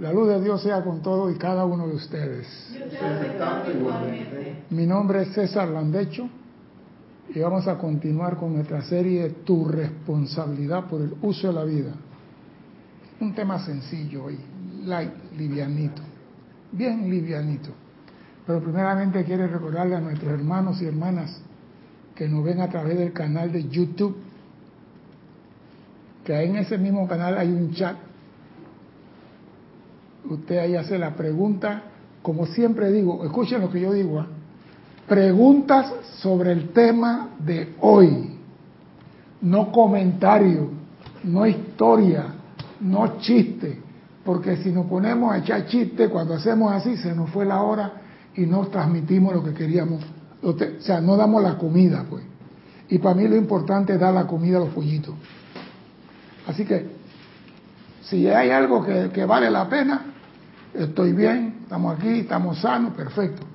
La luz de Dios sea con todo y cada uno de ustedes. Mi nombre es César Landecho y vamos a continuar con nuestra serie Tu responsabilidad por el uso de la vida. Un tema sencillo hoy, light, livianito, bien livianito. Pero primeramente quiero recordarle a nuestros hermanos y hermanas que nos ven a través del canal de YouTube, que en ese mismo canal hay un chat usted ahí hace la pregunta, como siempre digo, escuchen lo que yo digo, ¿ah? preguntas sobre el tema de hoy, no comentario, no historia, no chiste, porque si nos ponemos a echar chiste cuando hacemos así, se nos fue la hora y no transmitimos lo que queríamos, o sea, no damos la comida, pues. Y para mí lo importante es dar la comida a los pollitos. Así que, si hay algo que, que vale la pena, estoy bien, estamos aquí, estamos sanos, perfecto.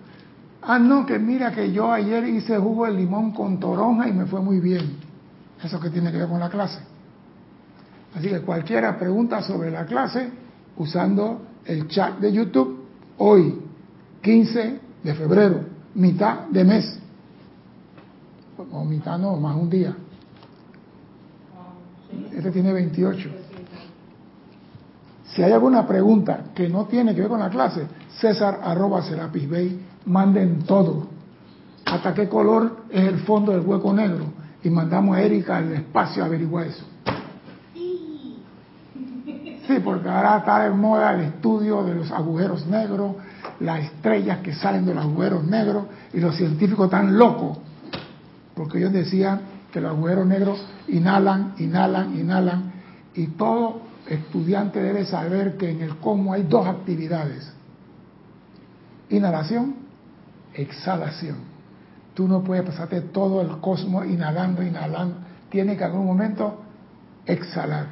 Ah, no, que mira que yo ayer hice jugo de limón con toronja y me fue muy bien. Eso que tiene que ver con la clase. Así que cualquiera pregunta sobre la clase usando el chat de YouTube hoy, 15 de febrero, mitad de mes. O mitad no, más un día. Este tiene 28. Si hay alguna pregunta que no tiene que ver con la clase, César arroba Serapis Bay, manden todo. ¿Hasta qué color es el fondo del hueco negro? Y mandamos a Erika al espacio a averiguar eso. Sí, porque ahora está de moda el estudio de los agujeros negros, las estrellas que salen de los agujeros negros, y los científicos están locos, porque ellos decían que los agujeros negros inhalan, inhalan, inhalan, y todo estudiante debe saber que en el cosmos hay dos actividades. Inhalación, exhalación. Tú no puedes pasarte todo el cosmos inhalando, inhalando. Tiene que en algún momento exhalar.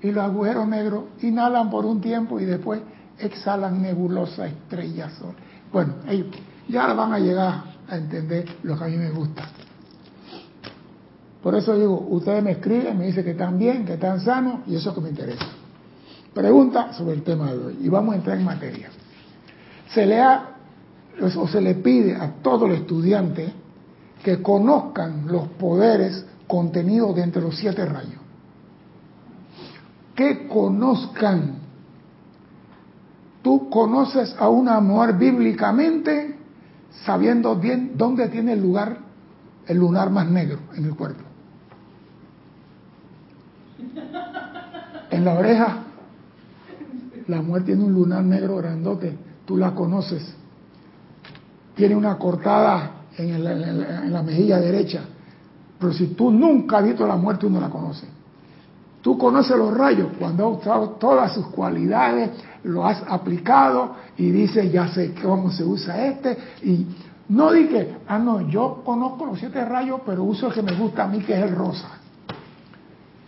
Y los agujeros negros inhalan por un tiempo y después exhalan nebulosas, estrellas, sol. Bueno, ellos ya van a llegar a entender lo que a mí me gusta. Por eso digo, ustedes me escriben, me dicen que están bien, que están sanos, y eso es lo que me interesa. Pregunta sobre el tema de hoy, y vamos a entrar en materia. Se le o se le pide a todo el estudiante que conozcan los poderes contenidos dentro de los siete rayos. Que conozcan. Tú conoces a una mujer bíblicamente sabiendo bien dónde tiene el lugar el lunar más negro en el cuerpo. En la oreja, la mujer tiene un lunar negro grandote, tú la conoces. Tiene una cortada en, la mejilla derecha. Pero si tú nunca has visto la muerte, tú no la conoces. Tú conoces los rayos cuando has usado todas sus cualidades, lo has aplicado y dices, ya sé cómo se usa este. Y no dije, ah, no, yo conozco los siete rayos, pero uso el que me gusta a mí, que es el rosa.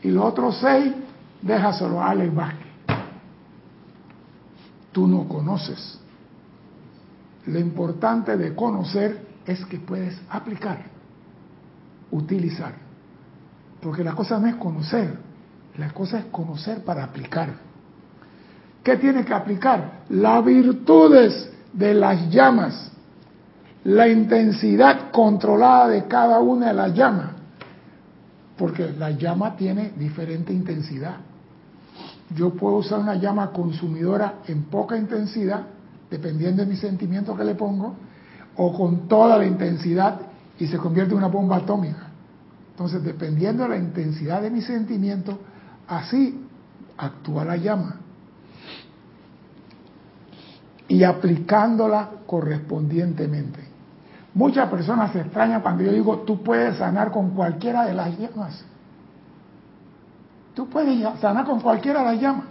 Y los otros seis déjaselo a Alex Vázquez. Tú no conoces. Lo importante de conocer es que puedes aplicar, utilizar. Porque la cosa no es conocer, la cosa es conocer para aplicar. ¿Qué tiene que aplicar? Las virtudes de las llamas, la intensidad controlada de cada una de las llamas. Porque la llama tiene diferente intensidad. Yo puedo usar una llama consumidora en poca intensidad, dependiendo de mi sentimiento que le pongo, o con toda la intensidad y se convierte en una bomba atómica. Entonces, dependiendo de la intensidad de mi sentimiento, así actúa la llama. Y aplicándola correspondientemente. Muchas personas se extrañan cuando yo digo, tú puedes sanar con cualquiera de las llamas. Tú puedes sanar con cualquiera de las llamas.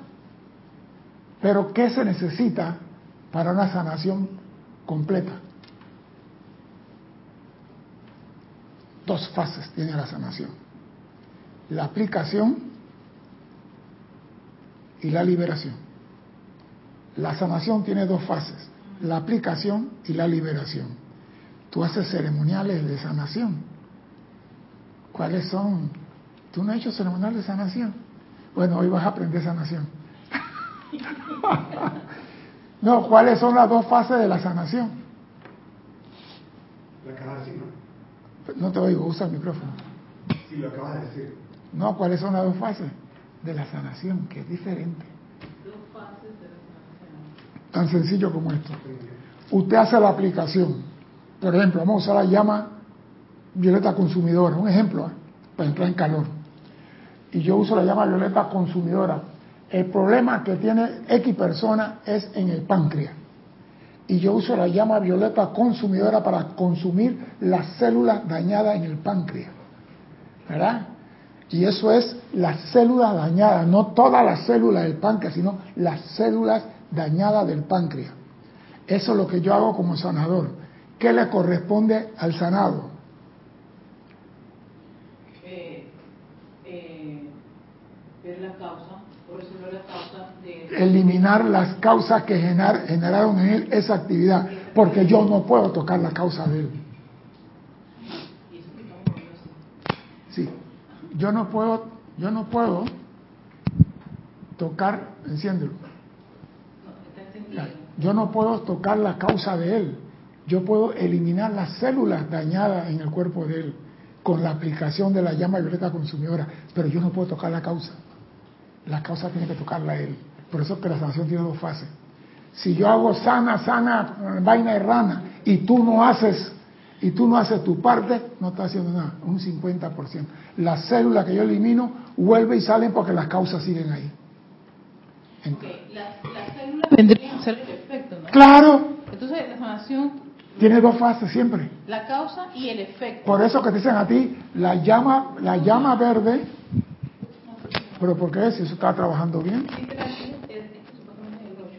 Pero ¿qué se necesita para una sanación completa? Dos fases tiene la sanación. La aplicación y la liberación. La sanación tiene dos fases, la aplicación y la liberación. Tú haces ceremoniales de sanación. ¿Cuáles son ¿Tú no has hecho ceremonial de sanación? Bueno, hoy vas a aprender sanación. No, ¿cuáles son las dos fases de la sanación? La acabas de decir, ¿no? No te oigo, usa el micrófono. Sí, lo acabas de decir. No, ¿cuáles son las dos fases de la sanación? Que es diferente. Dos fases de la sanación. Tan sencillo como esto. Usted hace la aplicación. Por ejemplo, vamos a usar la llama violeta consumidora, un ejemplo, ¿eh? para entrar en calor. Y yo uso la llama violeta consumidora. El problema que tiene X persona es en el páncreas. Y yo uso la llama violeta consumidora para consumir las células dañadas en el páncreas. ¿Verdad? Y eso es las células dañadas, no todas las células del páncreas, sino las células dañadas del páncreas. Eso es lo que yo hago como sanador. ¿Qué le corresponde al sanado? Eh, eh, ver la causa, resolver la causa de... Eliminar las causas que generaron en él esa actividad, porque yo no puedo tocar la causa de él. Sí, yo no puedo, yo no puedo tocar, enciéndelo. Yo no puedo tocar la causa de él. Yo puedo eliminar las células dañadas en el cuerpo de él con la aplicación de la llama violeta consumidora, pero yo no puedo tocar la causa. La causa tiene que tocarla él. Por eso es que la sanación tiene dos fases. Si yo hago sana, sana, vaina de rana, y tú no haces, y tú no haces tu parte, no estás haciendo nada, un 50%. Las células que yo elimino vuelven y salen porque las causas siguen ahí. Ok, las, las células vendrían a ser el efecto, ¿no? Claro, Entonces, la sanación, tiene dos fases siempre. la causa y el efecto. Por eso que te dicen a ti, la llama, la llama verde, pero ¿por qué? Si eso está trabajando bien. Dice la actividad es, es supuestamente el 8.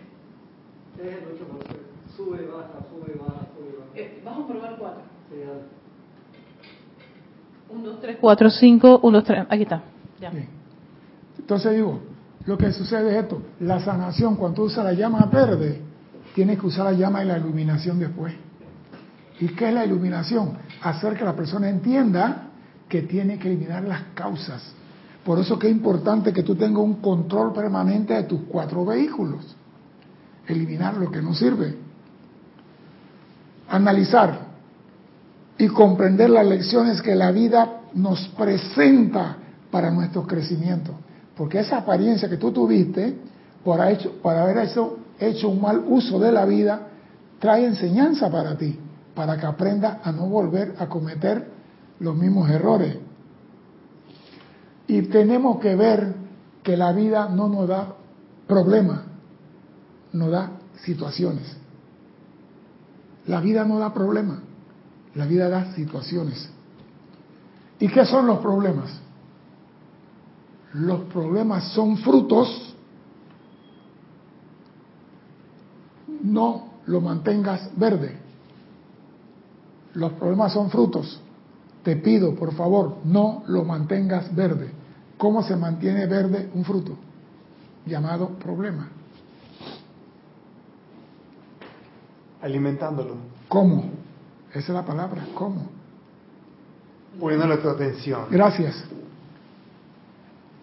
Es el 8 por cero. Sube, baja, sube, baja, sube, baja. Eh, vamos a probar 4. Sí, dale. 1, 2, 3, 4, 5, 1, 2, 3. Aquí está. Ya. Bien. Entonces digo, lo que sucede es esto, la sanación, cuando tú usas la llama verde, tienes que usar la llama y la iluminación después. ¿Y qué es la iluminación? Hacer que la persona entienda que tiene que eliminar las causas. Por eso que es importante que tú tengas un control permanente de tus cuatro vehículos. Eliminar lo que no sirve. Analizar y comprender las lecciones que la vida nos presenta para nuestro crecimiento. Porque esa apariencia que tú tuviste por, haber hecho, hecho un mal uso de la vida, trae enseñanza para ti, para que aprendas a no volver a cometer los mismos errores. Y tenemos que ver que la vida no nos da problemas, nos da situaciones. La vida no da problemas, la vida da situaciones. ¿Y qué son los problemas? Los problemas son frutos, no lo mantengas verde. Los problemas son frutos. Te pido, por favor, no lo mantengas verde. ¿Cómo se mantiene verde un fruto? Llamado problema. Alimentándolo. ¿Cómo? Esa es la palabra, ¿cómo? Poniéndole tu atención. Gracias.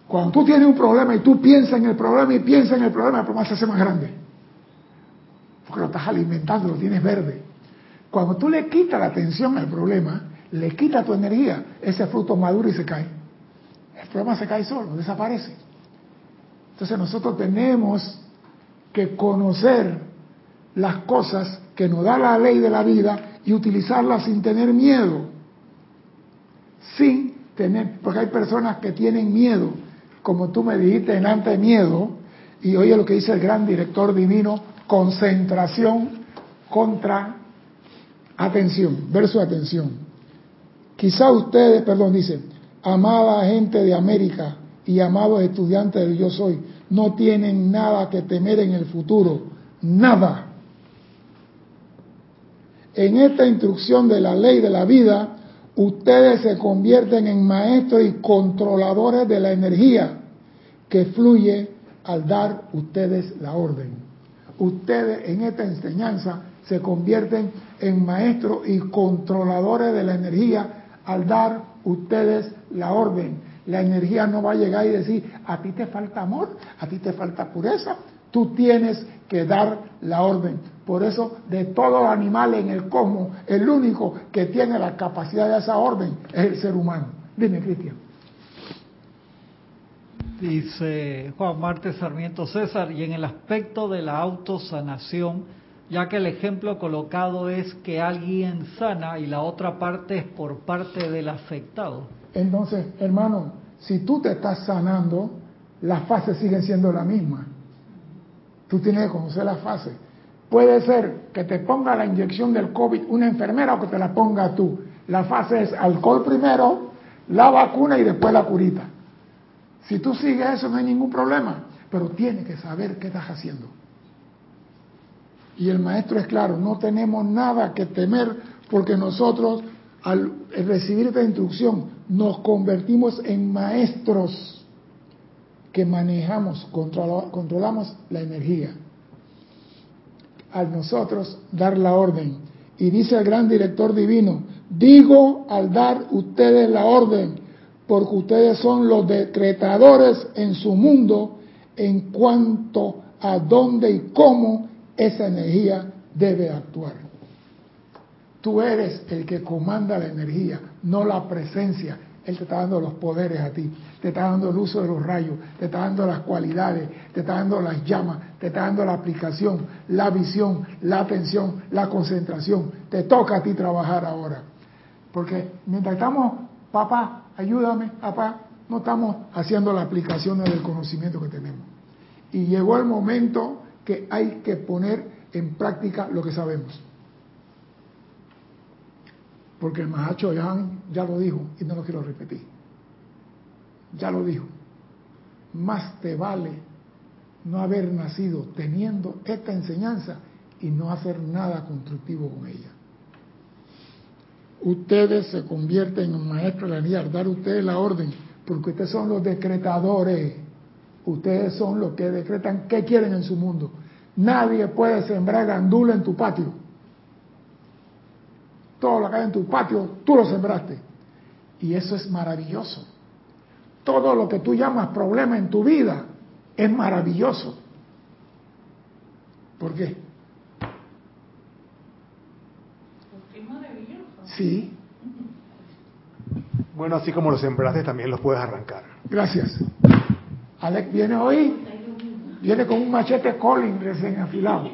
Cuando tú tienes un problema y tú piensas en el problema y piensas en el problema, el problema se hace más grande. Porque lo estás alimentando, lo tienes verde. Cuando tú le quitas la atención al problema, le quitas tu energía, ese fruto madura y se cae. El problema se cae solo, desaparece. Entonces nosotros tenemos que conocer las cosas que nos da la ley de la vida y utilizarlas sin tener miedo. Sin tener, porque hay personas que tienen miedo, como tú me dijiste delante de miedo, y oye lo que dice el gran director divino, concentración contra atención, versus atención. Quizá ustedes, perdón, dice, amada gente de América y amados estudiantes del yo soy, no tienen nada que temer en el futuro, nada. En esta instrucción de la ley de la vida, ustedes se convierten en maestros y controladores de la energía que fluye al dar ustedes la orden. Ustedes en esta enseñanza se convierten en maestros y controladores de la energía al dar ustedes la orden. La energía no va a llegar y decir, a ti te falta amor, a ti te falta pureza, Tú tienes que dar la orden. Por eso, de todos los animales en el cosmos, el único que tiene la capacidad de esa orden es el ser humano. Dime, Cristian. Dice Juan Marte Sarmiento César, y en el aspecto de la autosanación, ya que el ejemplo colocado es que alguien sana y la otra parte es por parte del afectado. Entonces, hermano, si tú te estás sanando, las fases siguen siendo la misma. Tú tienes que conocer las fases. Puede ser que te ponga la inyección del COVID una enfermera o que te la ponga tú. La fase es alcohol primero, la vacuna y después la curita. Si tú sigues eso no hay ningún problema, pero tienes que saber qué estás haciendo. Y el maestro es claro, no tenemos nada que temer porque nosotros al recibir esta instrucción nos convertimos en maestros que manejamos, controlamos la energía. Al nosotros dar la orden. Y dice el gran director divino, digo al dar ustedes la orden, porque ustedes son los decretadores en su mundo en cuanto a dónde y cómo esa energía debe actuar. Tú eres el que comanda la energía, no la presencia. Él te está dando los poderes a ti, te está dando el uso de los rayos, te está dando las cualidades, te está dando las llamas, te está dando la aplicación, la visión, la atención, la concentración. Te toca a ti trabajar ahora. Porque mientras estamos, papá, ayúdame, papá, no estamos haciendo la aplicación del conocimiento que tenemos. Y llegó el momento que hay que poner en práctica lo que sabemos. Porque el Mahacho ya, lo dijo y no lo quiero repetir. Ya lo dijo. Más te vale no haber nacido teniendo esta enseñanza y no hacer nada constructivo con ella. Ustedes se convierten en maestros de la energía, dar ustedes la orden, porque ustedes son los decretadores. Ustedes son los que decretan qué quieren en su mundo. Nadie puede sembrar gandula en tu patio. Todo lo que hay en tu patio, tú lo sembraste. Y eso es maravilloso. Todo lo que tú llamas problema en tu vida es maravilloso. ¿Por qué? Porque es maravilloso. Sí, Bueno, así como los sembraste, también los puedes arrancar. gracias. Alex viene hoy, viene con un machete Colin recién afilado.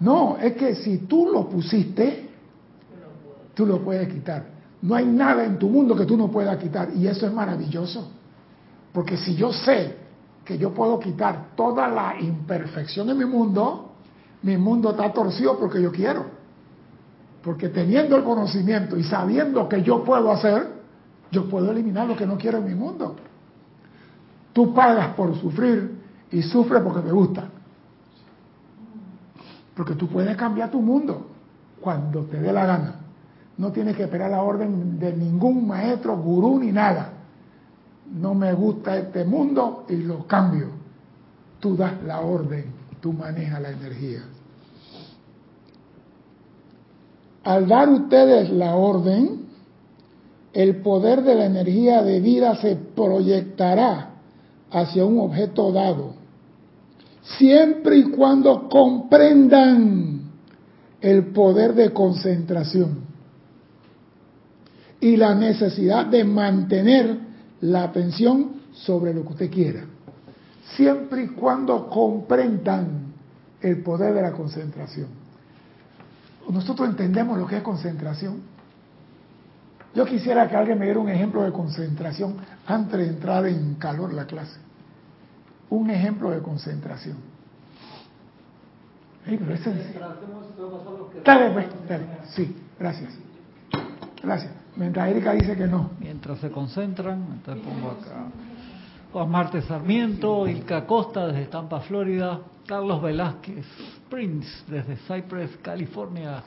No, es que si tú lo pusiste, tú lo puedes quitar. No hay nada en tu mundo que tú no puedas quitar y eso es maravilloso. Porque si yo sé que yo puedo quitar toda la imperfección en mi mundo, mi mundo está torcido porque yo quiero. Porque teniendo el conocimiento y sabiendo que yo puedo hacer, yo puedo eliminar lo que no quiero en mi mundo. Tú pagas por sufrir y sufres porque te gusta. Porque tú puedes cambiar tu mundo cuando te dé la gana. No tienes que esperar la orden de ningún maestro, gurú ni nada. No me gusta este mundo y lo cambio. Tú das la orden, tú manejas la energía. Al dar ustedes la orden, el poder de la energía de vida se proyectará hacia un objeto dado, siempre y cuando comprendan el poder de concentración y la necesidad de mantener la atención sobre lo que usted quiera, siempre y cuando comprendan el poder de la concentración. Nosotros entendemos lo que es concentración. Yo quisiera que alguien me diera un ejemplo de concentración antes de entrar en calor la clase. Un ejemplo de concentración. Ey, pero pues. Sí, gracias. Gracias. Mientras Erika dice que no. Mientras se concentran, entonces pongo acá. Juan Marte Sarmiento, Ilka Costa desde Tampa, Florida, Carlos Velázquez, Prince desde Cypress, California,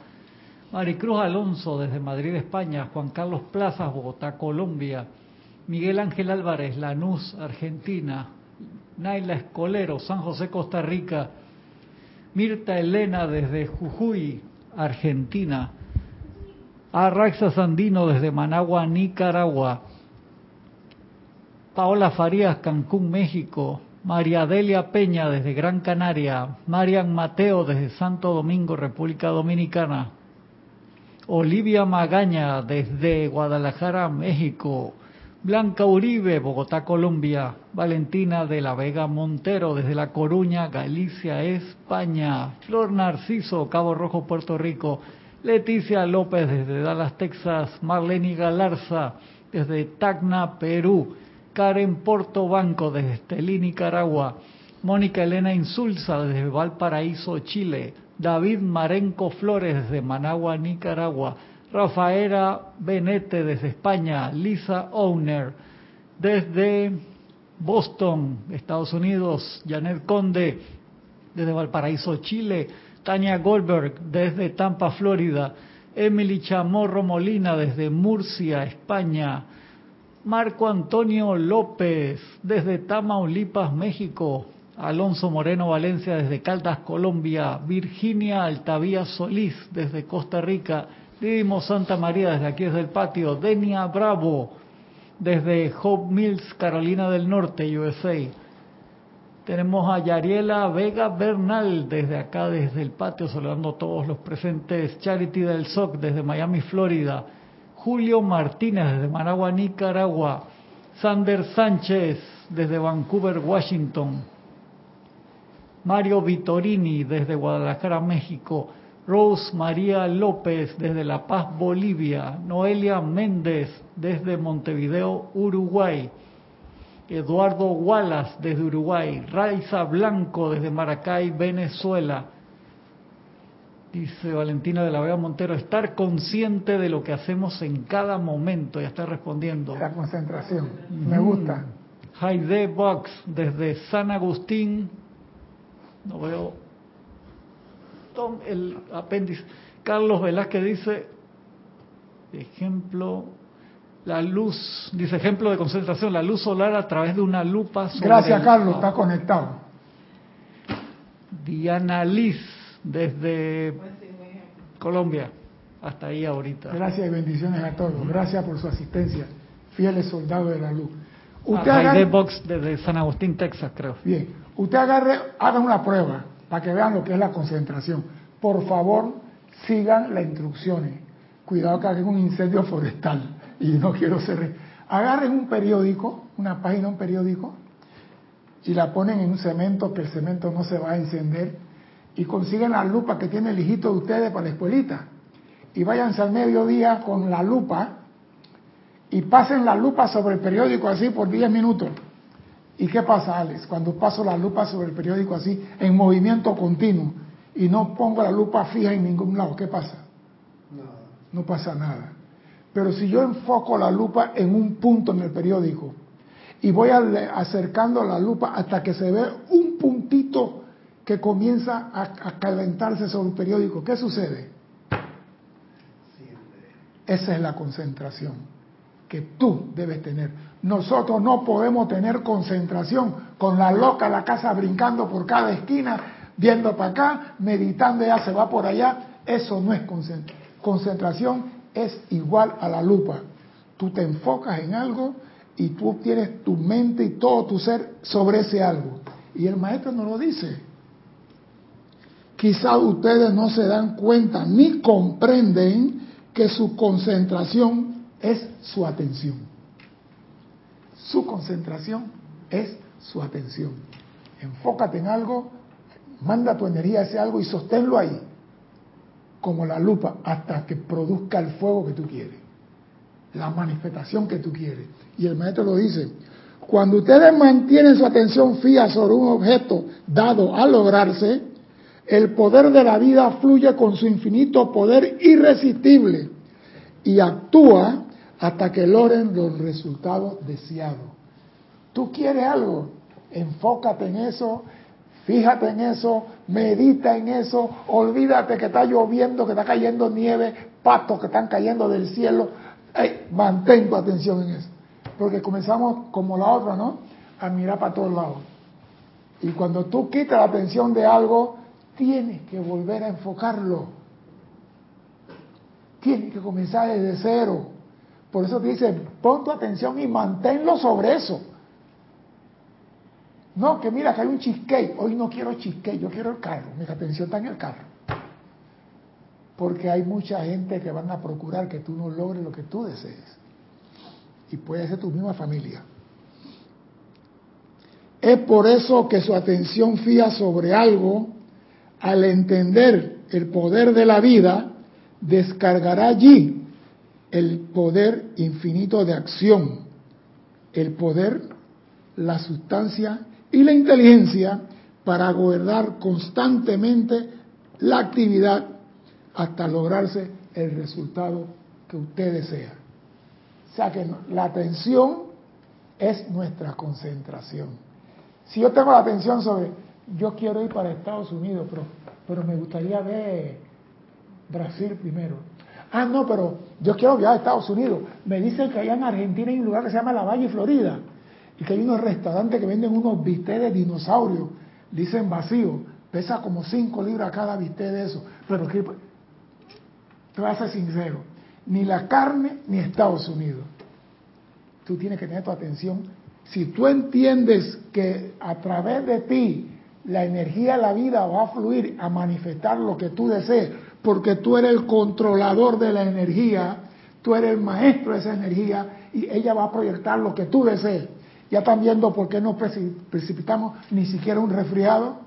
Maricruz Alonso desde Madrid, España, Juan Carlos Plazas, Bogotá, Colombia, Miguel Ángel Álvarez, Lanús, Argentina, Naila Escolero, San José, Costa Rica, Mirta Elena desde Jujuy, Argentina, Arraxa Sandino desde Managua, Nicaragua, Paola Farías, Cancún, México, María Delia Peña desde Gran Canaria, Marian Mateo desde Santo Domingo, República Dominicana, Olivia Magaña desde Guadalajara, México, Blanca Uribe, Bogotá, Colombia, Valentina de la Vega Montero desde La Coruña, Galicia, España, Flor Narciso, Cabo Rojo, Puerto Rico, Leticia López desde Dallas, Texas, Marlene Galarza desde Tacna, Perú, Karen Portobanco desde Estelí, Nicaragua, Mónica Elena Insulza desde Valparaíso, Chile, David Marenco Flores desde Managua, Nicaragua, Rafaela Benete desde España, Lisa Owner desde Boston, Estados Unidos, Janet Conde desde Valparaíso, Chile, Tania Goldberg desde Tampa, Florida, Emily Chamorro Molina desde Murcia, España, Marco Antonio López desde Tamaulipas, México, Alonso Moreno Valencia desde Caldas, Colombia, Virginia Altavía Solís desde Costa Rica, Didimo Santa María desde aquí desde el patio, Denia Bravo desde Hope Mills, Carolina del Norte, USA. Tenemos a Yariela Vega Bernal desde acá, desde el patio, saludando a todos los presentes. Charity del SOC desde Miami, Florida. Julio Martínez desde Managua, Nicaragua. Sander Sánchez desde Vancouver, Washington. Mario Vitorini desde Guadalajara, México. Rose María López desde La Paz, Bolivia. Noelia Méndez desde Montevideo, Uruguay. Eduardo Wallace desde Uruguay. Raiza Blanco desde Maracay, Venezuela. Dice Valentina de la Vega Montero, estar consciente de lo que hacemos en cada momento. Ya está respondiendo. La concentración. Me gusta. Jaide Box desde San Agustín. No veo Tom, el apéndice. Carlos Velázquez dice, ejemplo, la luz, dice ejemplo de concentración, la luz solar a través de una lupa. Sobre Gracias, el- Carlos, está conectado. Diana Liz desde Colombia. Hasta ahí ahorita. Gracias y bendiciones a todos. Gracias por su asistencia. Fieles soldados de la luz. Usted Box desde San Agustín, Texas, creo. bien, usted agarre, haga una prueba para que vean lo que es la concentración. Por favor, sigan las instrucciones. Cuidado que hagan un incendio forestal. Y no quiero ser... Agarren un periódico, una página un periódico, y la ponen en un cemento que el cemento no se va a encender y consiguen la lupa que tiene el hijito de ustedes para la escuelita y váyanse al mediodía con la lupa y pasen la lupa sobre el periódico así por 10 minutos. ¿Y qué pasa, Alex? Cuando paso la lupa sobre el periódico así en movimiento continuo y no pongo la lupa fija en ningún lado, ¿qué pasa? No pasa nada. Pero si yo enfoco la lupa en un punto en el periódico y voy acercando la lupa hasta que se ve un puntito que comienza a, a calentarse sobre el periódico, ¿qué sucede? Esa es la concentración que tú debes tener. Nosotros no podemos tener concentración con la loca la casa brincando por cada esquina, viendo para acá, meditando, ya se va por allá. Eso no es concentración. Concentración es igual a la lupa. Tú te enfocas en algo y tú tienes tu mente y todo tu ser sobre ese algo. Y el maestro nos lo dice. Quizá ustedes no se dan cuenta ni comprenden que su concentración es su atención. Su concentración es su atención. Enfócate en algo, manda tu energía a ese algo y sosténlo ahí, como la lupa, hasta que produzca el fuego que tú quieres, la manifestación que tú quieres. Y el maestro lo dice, cuando ustedes mantienen su atención fija sobre un objeto dado a lograrse, el poder de la vida fluye con su infinito poder irresistible y actúa hasta que logren los resultados deseados. ¿Tú quieres algo? Enfócate en eso, fíjate en eso, medita en eso, olvídate que está lloviendo, que está cayendo nieve, patos que están cayendo del cielo. Ey, mantén tu atención en eso. Porque comenzamos como la otra, ¿no? A mirar para todos lados. Y cuando tú quitas la atención de algo, tienes que volver a enfocarlo. Tienes que comenzar desde cero. Por eso te dice, pon tu atención y manténlo sobre eso. No, que mira que hay un cheesecake. Hoy no quiero cheesecake, yo quiero el carro. Mi atención está en el carro. Porque hay mucha gente que van a procurar que tú no logres lo que tú desees. Y puede ser tu misma familia. Es por eso que su atención fía sobre algo, al entender el poder de la vida, descargará allí el poder infinito de acción, el poder, la sustancia y la inteligencia para gobernar constantemente la actividad hasta lograrse el resultado que usted desea. O sea que la atención es nuestra concentración. Si yo tengo la atención sobre, yo quiero ir para Estados Unidos, pero, pero me gustaría ver Brasil primero. Ah, no, pero yo quiero viajar a Estados Unidos. Me dicen que allá en Argentina hay un lugar que se llama La Valle, Florida, y que hay unos restaurantes que venden unos bistecs de dinosaurio, dicen vacío, pesa como 5 libras cada bistec de eso. Pero que, te voy a ser sincero, ni la carne ni Estados Unidos. Tú tienes que tener tu atención. Si tú entiendes que a través de ti la energía de la vida va a fluir a manifestar lo que tú desees, porque tú eres el controlador de la energía, tú eres el maestro de esa energía y ella va a proyectar lo que tú desees. Ya están viendo por qué no precipitamos ni siquiera un resfriado.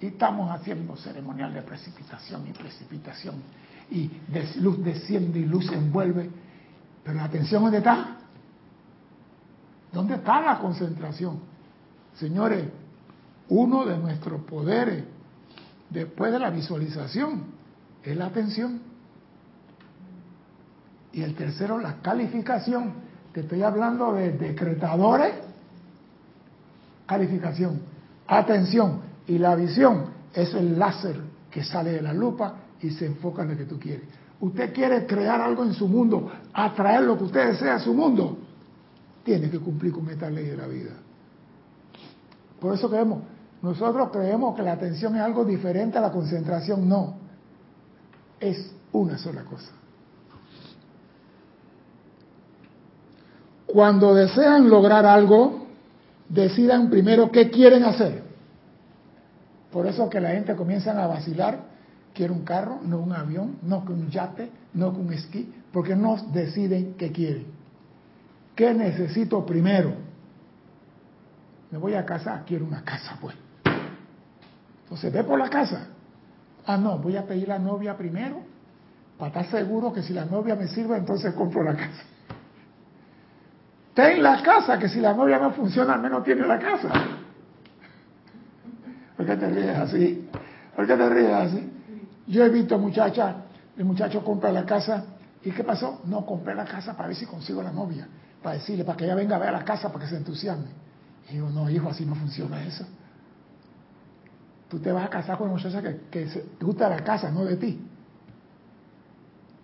Y estamos haciendo ceremonial de precipitación y precipitación. Y luz desciende y luz envuelve. Pero la atención, ¿dónde está? ¿Dónde está la concentración? Señores, uno de nuestros poderes después de la visualización es la atención. Y el tercero, la calificación. Te estoy hablando de decretadores, calificación, atención. Y la visión es el láser que sale de la lupa y se enfoca en lo que tú quieres. Usted quiere crear algo en su mundo, atraer lo que usted desea a su mundo, tiene que cumplir con esta ley de la vida. Por eso creemos, nosotros creemos que la atención es algo diferente a la concentración, no, es una sola cosa. Cuando desean lograr algo, decidan primero qué quieren hacer. Por eso que la gente comienza a vacilar, quiere un carro, no un avión, no que un yate, no que un esquí, porque no deciden qué quieren. ¿Qué necesito primero? Me voy a casa, quiero una casa, pues. Entonces ve por la casa. Ah, no, voy a pedir la novia primero, para estar seguro que si la novia me sirve, entonces compro la casa. Ten la casa, que si la novia no funciona, al menos tiene la casa. ¿Por qué te ríes así? ¿Por qué te ríes así? Yo he visto muchachas, el muchacho compra la casa, ¿y qué pasó? No, compré la casa para ver si consigo la novia, para decirle, para que ella venga a ver la casa, para que se entusiasme. Y yo, no, hijo, así no funciona eso. Tú te vas a casar con una muchacha que, que se, te gusta la casa, no de ti.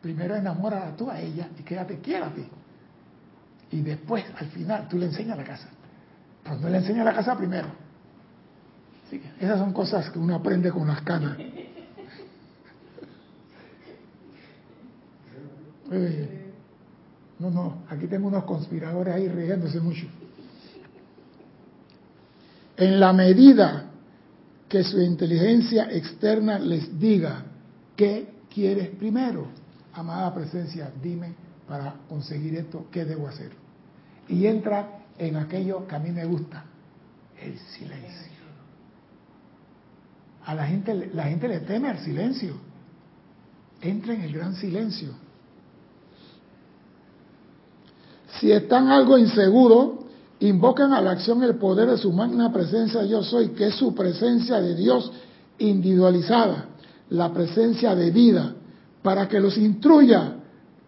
Primero enamora tú a ella y que ella te quiera a ti. Y después, al final, tú le enseñas la casa. Pero no le enseñas la casa primero. esas son cosas que uno aprende con las canas. no, no, aquí tengo unos conspiradores ahí riéndose mucho. En la medida que su inteligencia externa les diga qué quieres primero, amada presencia, dime para conseguir esto, ¿qué debo hacer? Y entra en aquello que a mí me gusta, el silencio. A la gente, la gente le teme al silencio. Entra en el gran silencio. Si están algo inseguros, invocan a la acción el poder de su magna presencia yo soy, que es su presencia de Dios individualizada, la presencia de vida, para que los instruya,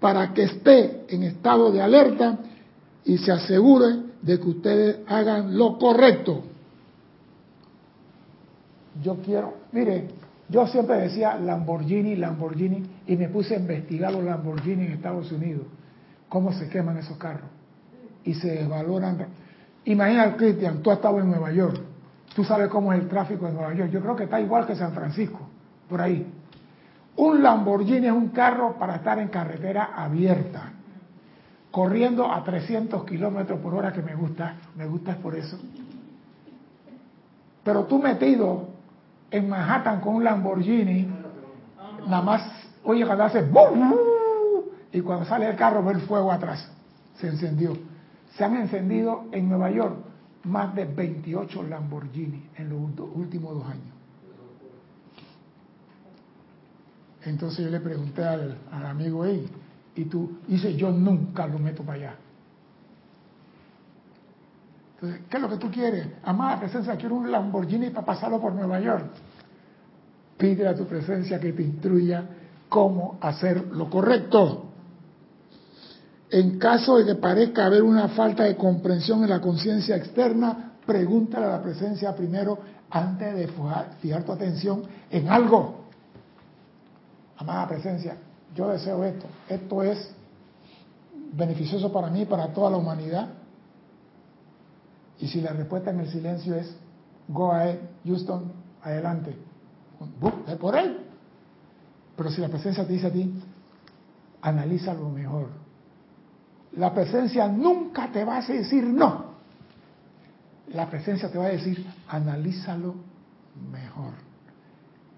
para que esté en estado de alerta y se asegure de que ustedes hagan lo correcto. Yo quiero, mire, yo siempre decía Lamborghini, Lamborghini, y me puse a investigar los Lamborghini en Estados Unidos, cómo se queman esos carros y se desvaloran. Imagina, Cristian, tú has estado en Nueva York, tú sabes cómo es el tráfico en Nueva York, yo creo que está igual que San Francisco, por ahí. Un Lamborghini es un carro para estar en carretera abierta corriendo a 300 kilómetros por hora, que me gusta, me gusta por eso. Pero tú metido en Manhattan con un Lamborghini, nada más, oye, cuando hace ¡bum! y cuando sale el carro ve el fuego atrás, se encendió. Se han encendido en Nueva York más de 28 Lamborghini en los últimos dos años. Entonces yo le pregunté al, amigo, ahí, y tú, dice, yo nunca lo meto para allá. Entonces, ¿qué es lo que tú quieres? Amada presencia, quiero un Lamborghini para pasarlo por Nueva York. Pide a tu presencia que te instruya cómo hacer lo correcto. En caso de que parezca haber una falta de comprensión en la conciencia externa, pregúntale a la presencia primero antes de fijar tu atención en algo amada presencia, yo deseo esto, esto es beneficioso para mí, para toda la humanidad. Y si la respuesta en el silencio es, go ahead, Houston, adelante, es por él. Pero si la presencia te dice a ti, analízalo mejor. La presencia nunca te va a decir no. La presencia te va a decir, analízalo mejor.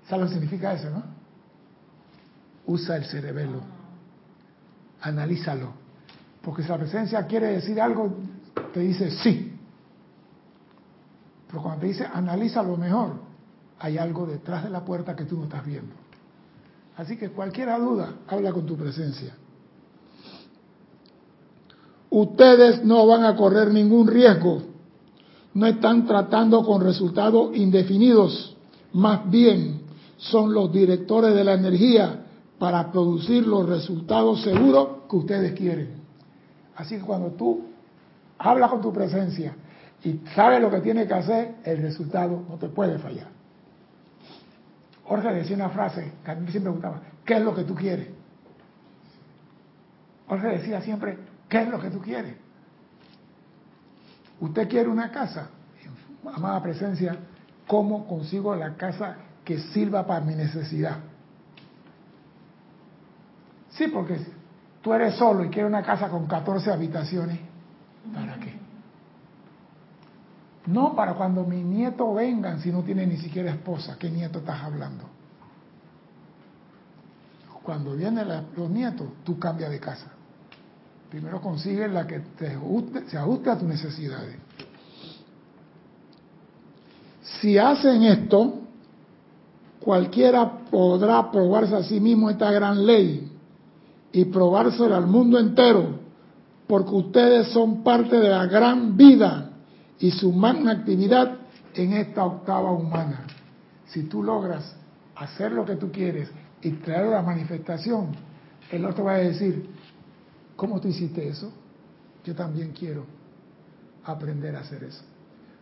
¿Sabes lo que significa eso, no? usa el cerebelo, analízalo. Porque si la presencia quiere decir algo, te dice sí. Pero cuando te dice analízalo mejor, hay algo detrás de la puerta que tú no estás viendo. Así que cualquier duda, habla con tu presencia. Ustedes no van a correr ningún riesgo. No están tratando con resultados indefinidos. Más bien, son los directores de la energía para producir los resultados seguros que ustedes quieren. Así que cuando tú hablas con tu presencia y sabes lo que tiene que hacer, el resultado no te puede fallar. Jorge decía una frase que a mí siempre me gustaba, ¿qué es lo que tú quieres? Jorge decía siempre, ¿qué es lo que tú quieres? Usted quiere una casa, amada presencia, ¿cómo consigo la casa que sirva para mi necesidad? Sí, porque tú eres solo y quieres una casa con 14 habitaciones. ¿Para qué? No para cuando mi nieto vengan si no tiene ni siquiera esposa. ¿Qué nieto estás hablando? Cuando vienen los nietos, tú cambias de casa. Primero consigues la que te ajuste, se ajuste a tus necesidades. Si hacen esto, cualquiera podrá probarse a sí mismo esta gran ley y probárselo al mundo entero, porque ustedes son parte de la gran vida y su magna actividad en esta octava humana. Si tú logras hacer lo que tú quieres y traer la manifestación, el otro va a decir, ¿cómo tú hiciste eso? Yo también quiero aprender a hacer eso.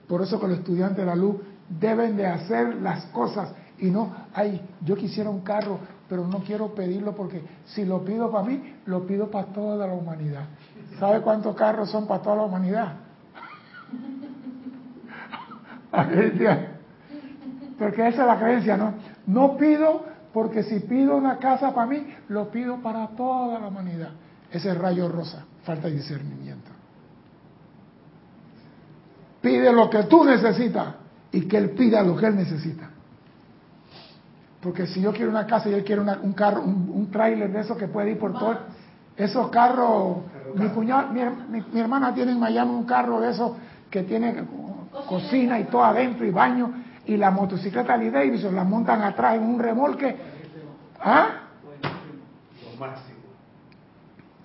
Por eso que los estudiantes de la luz deben de hacer las cosas y no, ay, yo quisiera un carro, pero no quiero pedirlo porque si lo pido para mí, lo pido para toda la humanidad. ¿Sabe cuántos carros son para toda la humanidad? porque esa es la creencia, ¿no? No pido porque si pido una casa para mí, lo pido para toda la humanidad. Ese rayo rosa, falta de discernimiento. Pide lo que tú necesitas y que Él pida lo que Él necesita. Porque si yo quiero una casa y él quiere un carro, un, un tráiler de esos que puede ir por todo, esos carros, mi cuñado, mi, hermana tiene en Miami un carro de esos que tiene cocina y todo adentro y baño y la motocicleta Lee Davidson la montan atrás en un remolque. ¿Ah?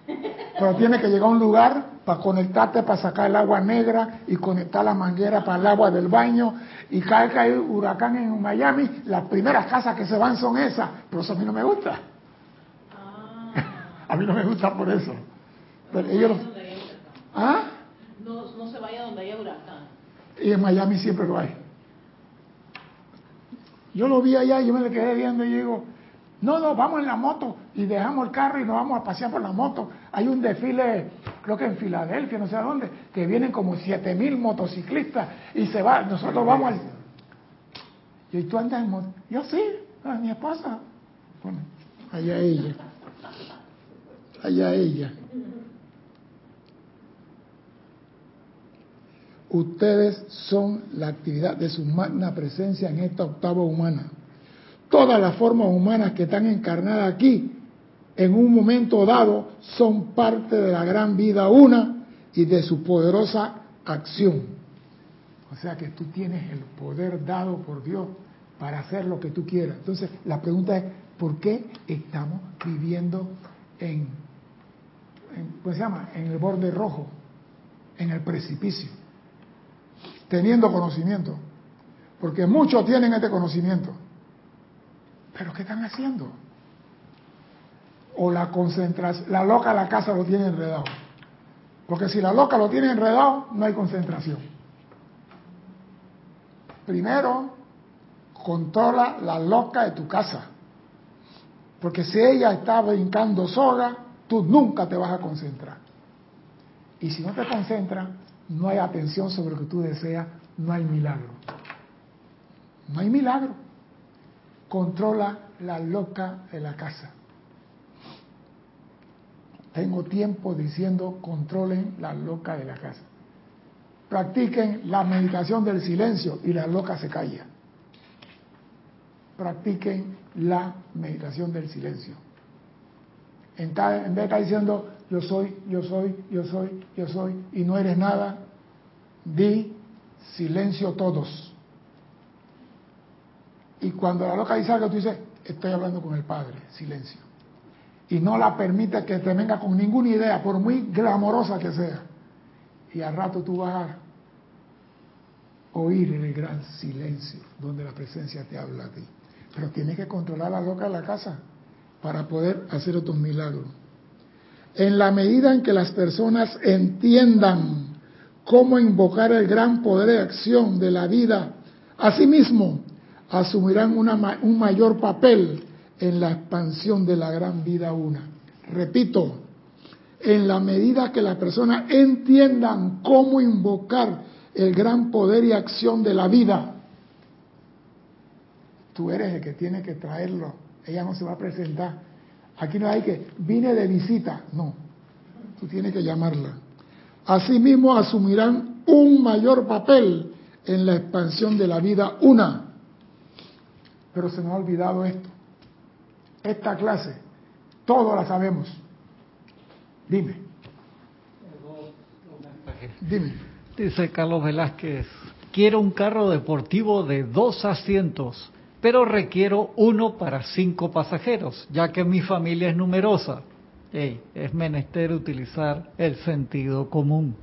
Pero tiene que llegar a un lugar para conectarte, para sacar el agua negra y conectar la manguera para el agua del baño. Y cada que hay huracán en Miami, las primeras casas que se van son esas. Pero eso a mí no me gusta. Ah. a mí no me gusta por eso. Pero ellos... ¿Ah? No, no se vaya donde haya huracán. Y en Miami siempre lo hay. Yo lo vi allá y yo me le quedé viendo y digo, no, no, vamos en la moto y dejamos el carro y nos vamos a pasear por la moto. Hay un desfile, creo que en Filadelfia, no sé a dónde, que vienen como siete mil motociclistas y se va, nosotros vamos al... Y tú andas en moto. Yo sí, a mi esposa. Bueno, allá ella. Allá ella. Ustedes son la actividad de su magna presencia en esta octava humana. Todas las formas humanas que están encarnadas aquí, en un momento dado, son parte de la gran vida una y de su poderosa acción. O sea que tú tienes el poder dado por Dios para hacer lo que tú quieras. Entonces, la pregunta es, ¿por qué estamos viviendo en, ¿cómo se llama? En el borde rojo, en el precipicio, teniendo conocimiento. Porque muchos tienen este conocimiento. Pero ¿qué están haciendo? O la concentración, la loca la casa lo tiene enredado. Porque si la loca lo tiene enredado, no hay concentración. Primero, controla la loca de tu casa. Porque si ella está brincando sola, tú nunca te vas a concentrar. Y si no te concentras, no hay atención sobre lo que tú deseas, no hay milagro. No hay milagro. Controla la loca de la casa. Tengo tiempo diciendo controlen la loca de la casa. Practiquen la meditación del silencio y la loca se calla. Practiquen la meditación del silencio. En, vez de estar diciendo yo soy, yo soy, yo soy, yo soy y no eres nada, di silencio todos. Y cuando la loca dice algo, tú dices, estoy hablando con el Padre, silencio. Y no la permite que te venga con ninguna idea, por muy glamorosa que sea. Y al rato tú vas a oír el gran silencio, donde la presencia te habla a ti. Pero tienes que controlar a la loca de la casa para poder hacer otros milagros. En la medida en que las personas entiendan cómo invocar el gran poder de acción de la vida, asimismo asumirán un mayor papel en la expansión de la gran vida una. Repito, en la medida que las personas entiendan cómo invocar el gran poder y acción de la vida, tú eres el que tiene que traerlo. Ella no se va a presentar. Aquí no hay que, vine de visita. No, tú tienes que llamarla. Asimismo asumirán un mayor papel en la expansión de la vida una. Pero se nos ha olvidado esto. Esta clase, todos la sabemos. Dime. Dime. Dice Carlos Velázquez, quiero un carro deportivo de dos asientos pero requiero uno para cinco pasajeros, ya que mi familia es numerosa. es menester utilizar el sentido común.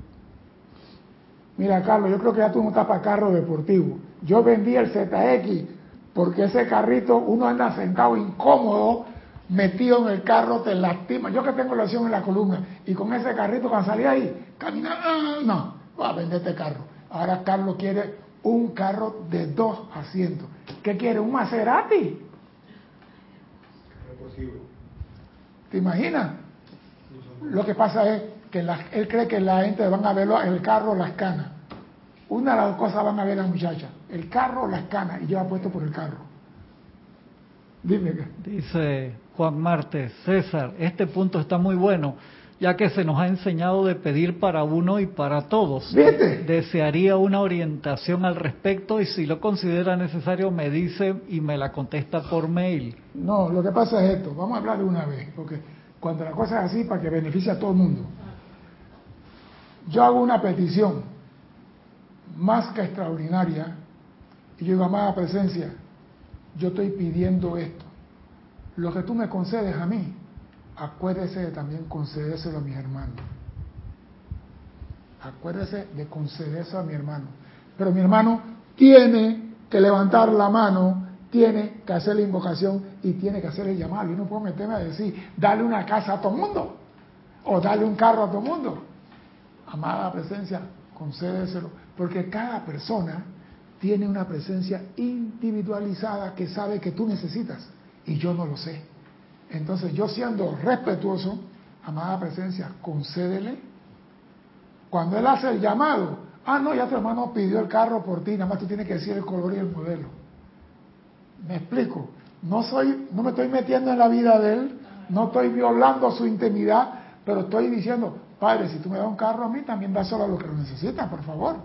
Mira, Carlos, yo creo que ya tú no estás para carro deportivo. Yo vendí el ZX porque ese carrito uno anda sentado incómodo, metido en el carro, te lastima. Yo que tengo lesión en la columna y con ese carrito cuando salí ahí, caminar, ah, no, va a vender este carro. Ahora Carlos quiere un carro de dos asientos. ¿Qué quiere? ¿Un Maserati? ¿Te imaginas? Lo que pasa es que él cree que la gente van a ver el carro las canas. Una de las cosas van a ver las muchachas, el carro las canas, y lleva puesto por el carro. Dime. Dice Juan Martes, César, este punto está muy bueno ya que se nos ha enseñado de pedir para uno y para todos. Desearía una orientación al respecto y si lo considera necesario me dice y me la contesta por mail. No, lo que pasa es esto, vamos a hablar de una vez, porque cuando la cosa es así, para que beneficie a todo el mundo. Yo hago una petición más que extraordinaria y yo digo, amada presencia, yo estoy pidiendo esto. Lo que tú me concedes a mí, acuérdese de también concedérselo a mis hermanos. Acuérdese de concedérselo a mi hermano. Pero mi hermano tiene que levantar la mano, tiene que hacer la invocación y tiene que hacer el llamado. Yo no puedo meterme a decir, dale una casa a todo mundo o dale un carro a todo mundo. Amada presencia, concédeselo, porque cada persona tiene una presencia individualizada que sabe que tú necesitas y yo no lo sé. Entonces yo siendo respetuoso, amada presencia, concédele. Cuando él hace el llamado, ah, no, ya tu hermano pidió el carro por ti, nada más tú tienes que decir el color y el modelo. Me explico. No soy, no me estoy metiendo en la vida de él, no estoy violando su intimidad, pero estoy diciendo, padre, si tú me das un carro a mí, también dáselo a los que lo necesitan, por favor.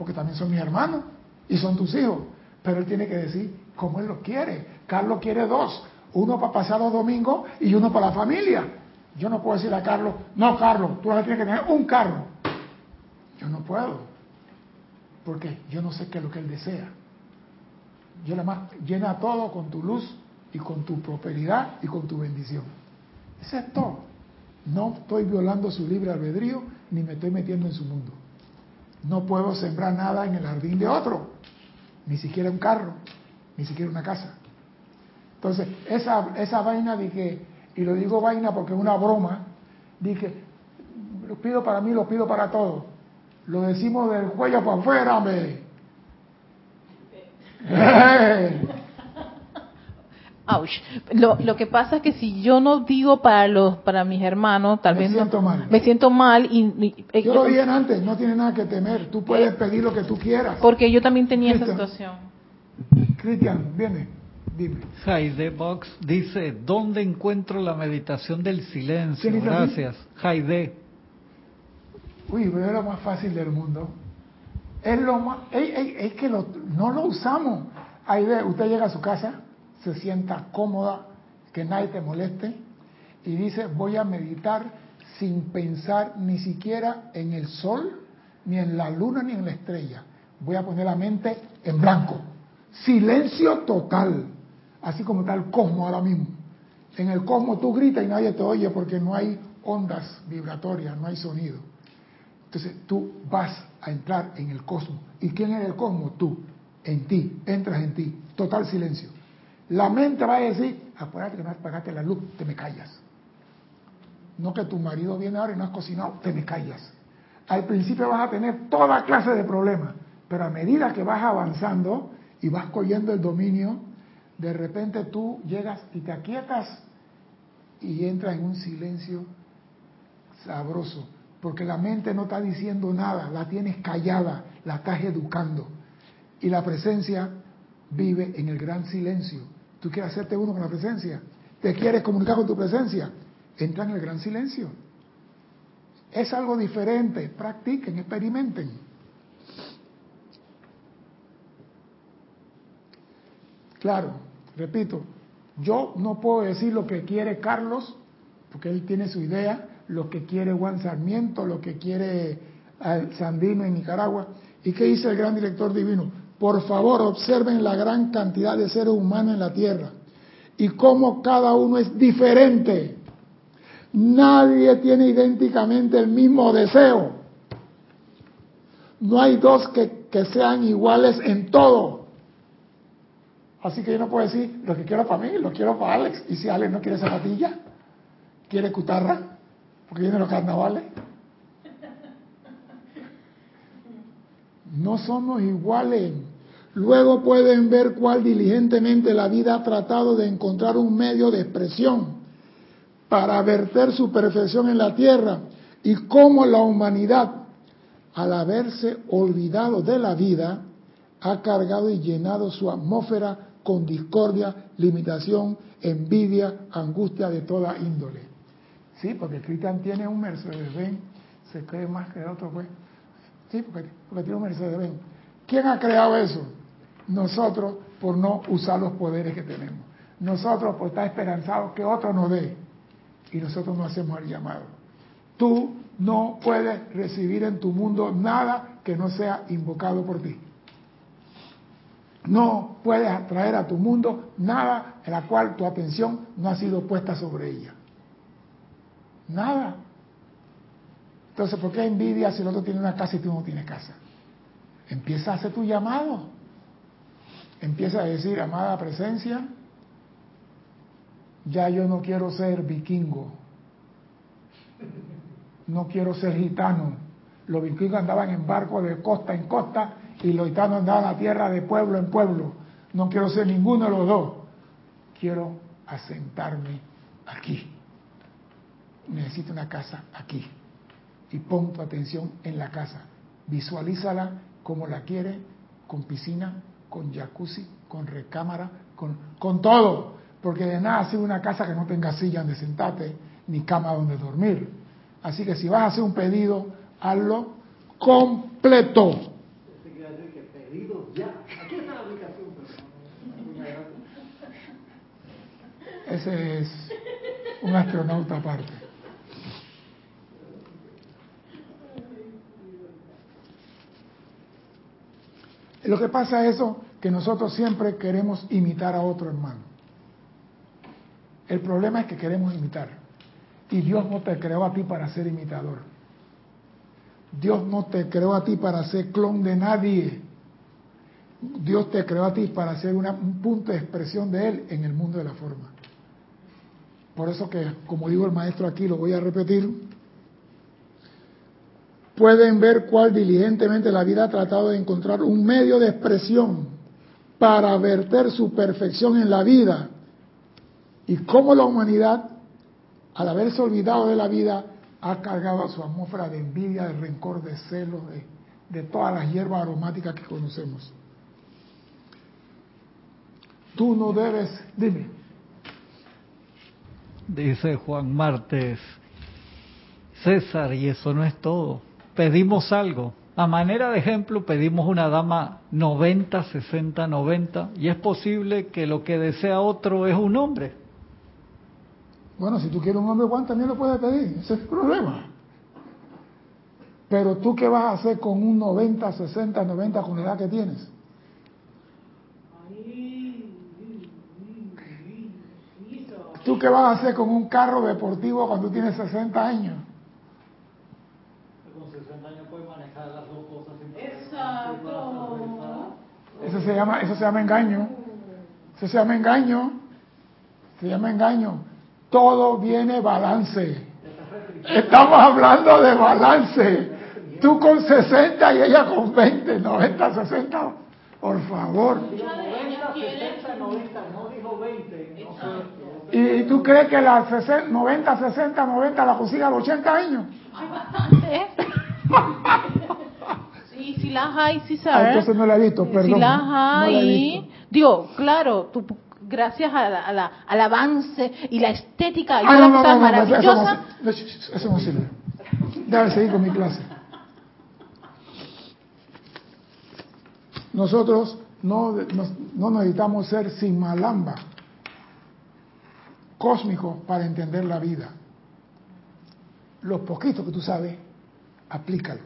Porque también son mis hermanos y son tus hijos. Pero él tiene que decir cómo él lo quiere. Carlos quiere dos, uno para pasar los domingos y uno para la familia. Yo no puedo decir a Carlos, no Carlos, tú vas a tener que tener un carro. Yo no puedo. Porque yo no sé qué es lo que él desea. Yo nada más llena todo con tu luz y con tu prosperidad y con tu bendición. Eso es todo. No estoy violando su libre albedrío ni me estoy metiendo en su mundo. No puedo sembrar nada en el jardín de otro, ni siquiera un carro, ni siquiera una casa. Entonces, esa, esa vaina dije, y lo digo vaina porque es una broma, dije, lo pido para mí, lo pido para todos. Lo decimos del cuello para afuera, hombre. Ouch. Lo, lo que pasa es que si yo no digo para los para mis hermanos, tal Me vez no- siento mal. me siento mal y, y- eh, Yo lo dije antes, no tiene nada que temer. Tú puedes pedir lo que tú quieras. porque yo también tenía esa Cristo. situación. Cristian, viene, dime. Jaide Box dice, ¿dónde encuentro la meditación del silencio? Gracias. Jaide. Uy, pero es lo más fácil del mundo. Es lo más, es, es- es que lo- no lo usamos. Ve, usted llega a su casa, se sienta cómoda, que nadie te moleste, y dice, voy a meditar sin pensar ni siquiera en el sol, ni en la luna, ni en la estrella. Voy a poner la mente en blanco. Silencio total, así como está el cosmos ahora mismo. En el cosmos tú gritas y nadie te oye porque no hay ondas vibratorias, no hay sonido. Entonces tú vas a entrar en el cosmos. ¿Y quién es el cosmos? Tú, en ti, entras en ti, total silencio. La mente va a decir, acuérdate que no apagaste la luz, te me callas. No que tu marido viene ahora y no has cocinado, te me callas. Al principio vas a tener toda clase de problemas, pero a medida que vas avanzando y vas cogiendo el dominio, de repente tú llegas y te aquietas y entras en un silencio sabroso, porque la mente no está diciendo nada, la tienes callada, la estás educando. Y la presencia vive en el gran silencio. ¿Tú quieres hacerte uno con la presencia? ¿Te quieres comunicar con tu presencia? Entra en el gran silencio. Es algo diferente, practiquen, experimenten. Claro, repito, yo no puedo decir lo que quiere Carlos, porque él tiene su idea, lo que quiere Juan Sarmiento, lo que quiere Sandino en Nicaragua. ¿Y qué dice el gran director divino? Por favor, observen la gran cantidad de seres humanos en la Tierra y cómo cada uno es diferente. Nadie tiene idénticamente el mismo deseo. No hay dos que, que sean iguales en todo. Así que yo no puedo decir lo que quiero para mí, lo quiero para Alex. Y si Alex no quiere zapatilla, quiere cutarra, porque vienen los carnavales. No somos iguales. Luego pueden ver cuál diligentemente la vida ha tratado de encontrar un medio de expresión para verter su perfección en la tierra y cómo la humanidad, al haberse olvidado de la vida, ha cargado y llenado su atmósfera con discordia, limitación, envidia, angustia de toda índole. Sí, porque Cristian tiene un Mercedes-Benz, se cree más que el otro, pues. Sí, porque, porque tiene un Mercedes-Benz. ¿Quién ha creado eso? Nosotros por no usar los poderes que tenemos. Nosotros por estar esperanzados que otro nos dé. Y nosotros no hacemos el llamado. Tú no puedes recibir en tu mundo nada que no sea invocado por ti. No puedes atraer a tu mundo nada en la cual tu atención no ha sido puesta sobre ella. Nada. Entonces, ¿por qué envidia si el otro tiene una casa y tú no tienes casa? Empieza a hacer tu llamado. Empieza a decir, amada presencia, ya yo no quiero ser vikingo. No quiero ser gitano. Los vikingos andaban en barcos de costa en costa y los gitanos andaban a tierra de pueblo en pueblo. No quiero ser ninguno de los dos. Quiero asentarme aquí. Necesito una casa aquí. Y pon tu atención en la casa. Visualízala como la quiere, con piscina, con jacuzzi, con recámara, con, con todo. Porque de nada sirve una casa que no tenga silla donde sentarte, ni cama donde dormir. Así que si vas a hacer un pedido, hazlo completo. Ese es un astronauta aparte. Lo que pasa es eso, que nosotros siempre queremos imitar a otro hermano. El problema es que queremos imitar. Y Dios no te creó a ti para ser imitador. Dios no te creó a ti para ser clon de nadie. Dios te creó a ti para ser una- un punto de expresión de Él en el mundo de la forma. Por eso que, como digo el maestro aquí, lo voy a repetir, pueden ver cuál diligentemente la vida ha tratado de encontrar un medio de expresión para verter su perfección en la vida y cómo la humanidad, al haberse olvidado de la vida, ha cargado a su atmósfera de envidia, de rencor, de celo, de, de todas las hierbas aromáticas que conocemos. Tú no debes, dime, Dice Juan Martes, César, y eso no es todo. Pedimos algo. A manera de ejemplo, pedimos una dama 90, 60, 90, y es posible que lo que desea otro es un hombre. Bueno, si tú quieres un hombre Juan, también lo puedes pedir, ese es el problema. Pero tú qué vas a hacer con un 90, 60, 90 con la edad que tienes? ¿Tú qué vas a hacer con un carro deportivo cuando tienes 60 años? Con 60 años puede manejar las dos cosas Exacto. Eso se llama, eso se llama engaño. Eso se llama engaño. Se llama engaño. Todo viene balance. Estamos hablando de balance. Tú con 60 y ella con 20, 90, 60. Por favor. 90, 60, 90, no dijo 20. No sé. ¿Y tú crees que la 60, 90, 60, 90 la consiga a los 80 años? Hay bastante. Sí, si las hay, sí Ah, sabes. entonces no la he visto, perdón. si las no la hay, digo, claro, tú, gracias a la- a la- al avance y la estética y Ah, toda no, la no, cosa no, no, eso no, no, no sirve. Déjame seguir con mi clase. Nosotros no, no necesitamos ser sin malamba cósmicos para entender la vida. Los poquitos que tú sabes, aplícalo.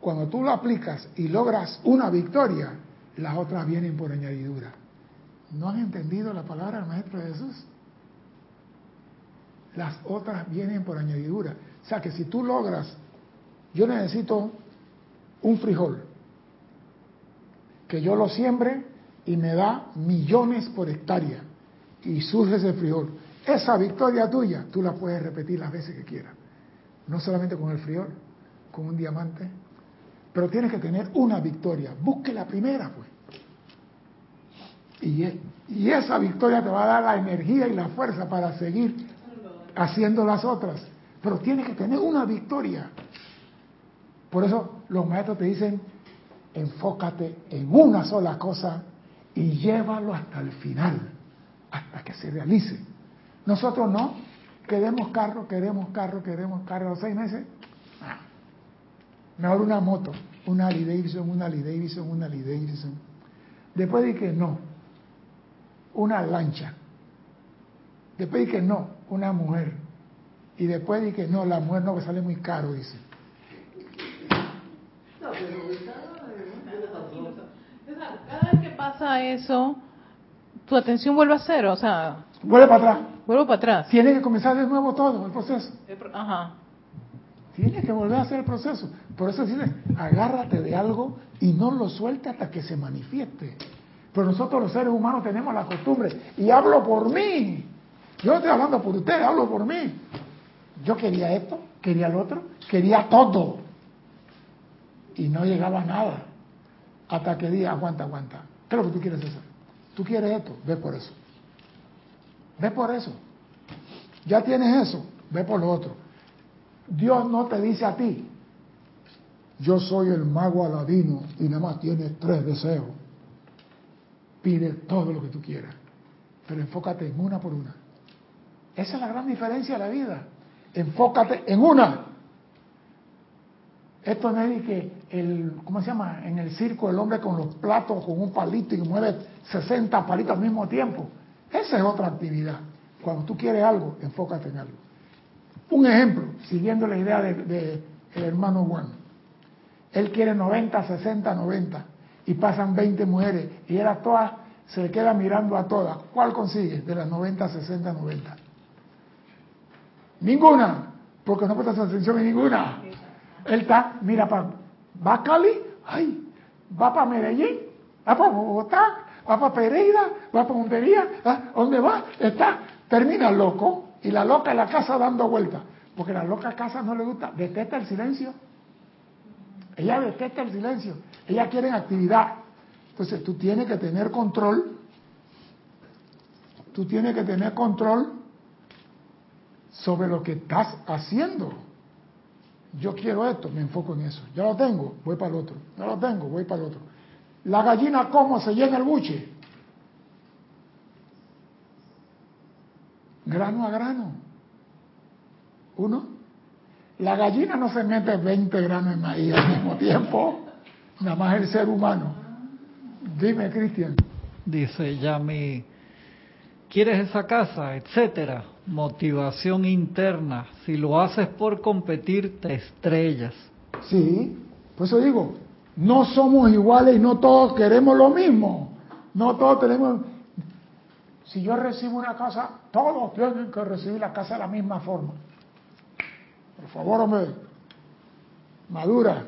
Cuando tú lo aplicas y logras una victoria, las otras vienen por añadidura. ¿No han entendido la palabra del Maestro Jesús? Las otras vienen por añadidura. O sea que si tú logras, yo necesito un frijol, que yo lo siembre y me da millones por hectárea y surge ese frijol. Esa victoria tuya, tú la puedes repetir las veces que quieras. No solamente con el frijol, con un diamante, pero tienes que tener una victoria. Busque la primera, pues. Y, e- y esa victoria te va a dar la energía y la fuerza para seguir haciendo las otras. Pero tienes que tener una victoria. Por eso los maestros te dicen, enfócate en una sola cosa y llévalo hasta el final, hasta que se realice. Nosotros no, queremos carro, queremos carro, queremos carro seis meses. Mejor una moto, una Harley Davidson, una Harley Davidson, una Harley Davidson. Después de que no, una lancha. Después de que no, una mujer. Y después de que no, la mujer no, que sale muy caro, dice. Cada vez que pasa eso, tu atención vuelve a cero, o sea, Vuelve para atrás. vuelvo para atrás. Tiene que comenzar de nuevo todo el proceso. Ajá. Tienes que volver a hacer el proceso. Por eso dice, agárrate de algo y no lo suelte hasta que se manifieste. Pero nosotros los seres humanos tenemos la costumbre, y hablo por mí. Yo no estoy hablando por ustedes, hablo por mí. Yo quería esto, quería lo otro, quería todo. Y no llegaba a nada. Hasta que dije, aguanta, aguanta. ¿Qué es lo que tú quieres hacer? Tú quieres esto, ve por eso. Ve por eso. Ya tienes eso, ve por lo otro. Dios no te dice a ti, yo soy el mago aladino y nada más tienes tres deseos. Pide todo lo que tú quieras, pero enfócate en una por una. Esa es la gran diferencia de la vida. Enfócate en una. Esto no es de que el, ¿cómo se llama? En el circo el hombre con los platos, con un palito y mueve 60 palitos al mismo tiempo. Esa es otra actividad. Cuando tú quieres algo, enfócate en algo. Un ejemplo, siguiendo la idea del de, hermano Juan. Él quiere 90, 60, 90 y pasan 20 mujeres y él a todas se le queda mirando a todas. ¿Cuál consigue de las 90, 60, 90? Ninguna, porque no prestas atención en ninguna. Él está, mira, para, va a Cali, ay, va para Medellín, va para Bogotá, va para Pereira, va para Montería, ¿ah? ¿dónde va? Está, termina loco y la loca en la casa dando vueltas, porque la loca casa no le gusta, detesta el silencio. Ella detesta el silencio, ella quiere actividad. Entonces tú tienes que tener control, tú tienes que tener control sobre lo que estás haciendo. Yo quiero esto, me enfoco en eso. Ya lo tengo, voy para el otro. Ya lo tengo, voy para el otro. La gallina, ¿cómo se llena el buche? Grano a grano. Uno. La gallina no se mete 20 granos de maíz al mismo tiempo. Nada más el ser humano. Dime, Cristian. Dice Yami, ¿quieres esa casa? Etcétera. Motivación interna. Si lo haces por competir, te estrellas. Sí, por eso digo, no somos iguales y no todos queremos lo mismo. No todos tenemos... Si yo recibo una casa, todos tienen que recibir la casa de la misma forma. Por favor, hombre, madura.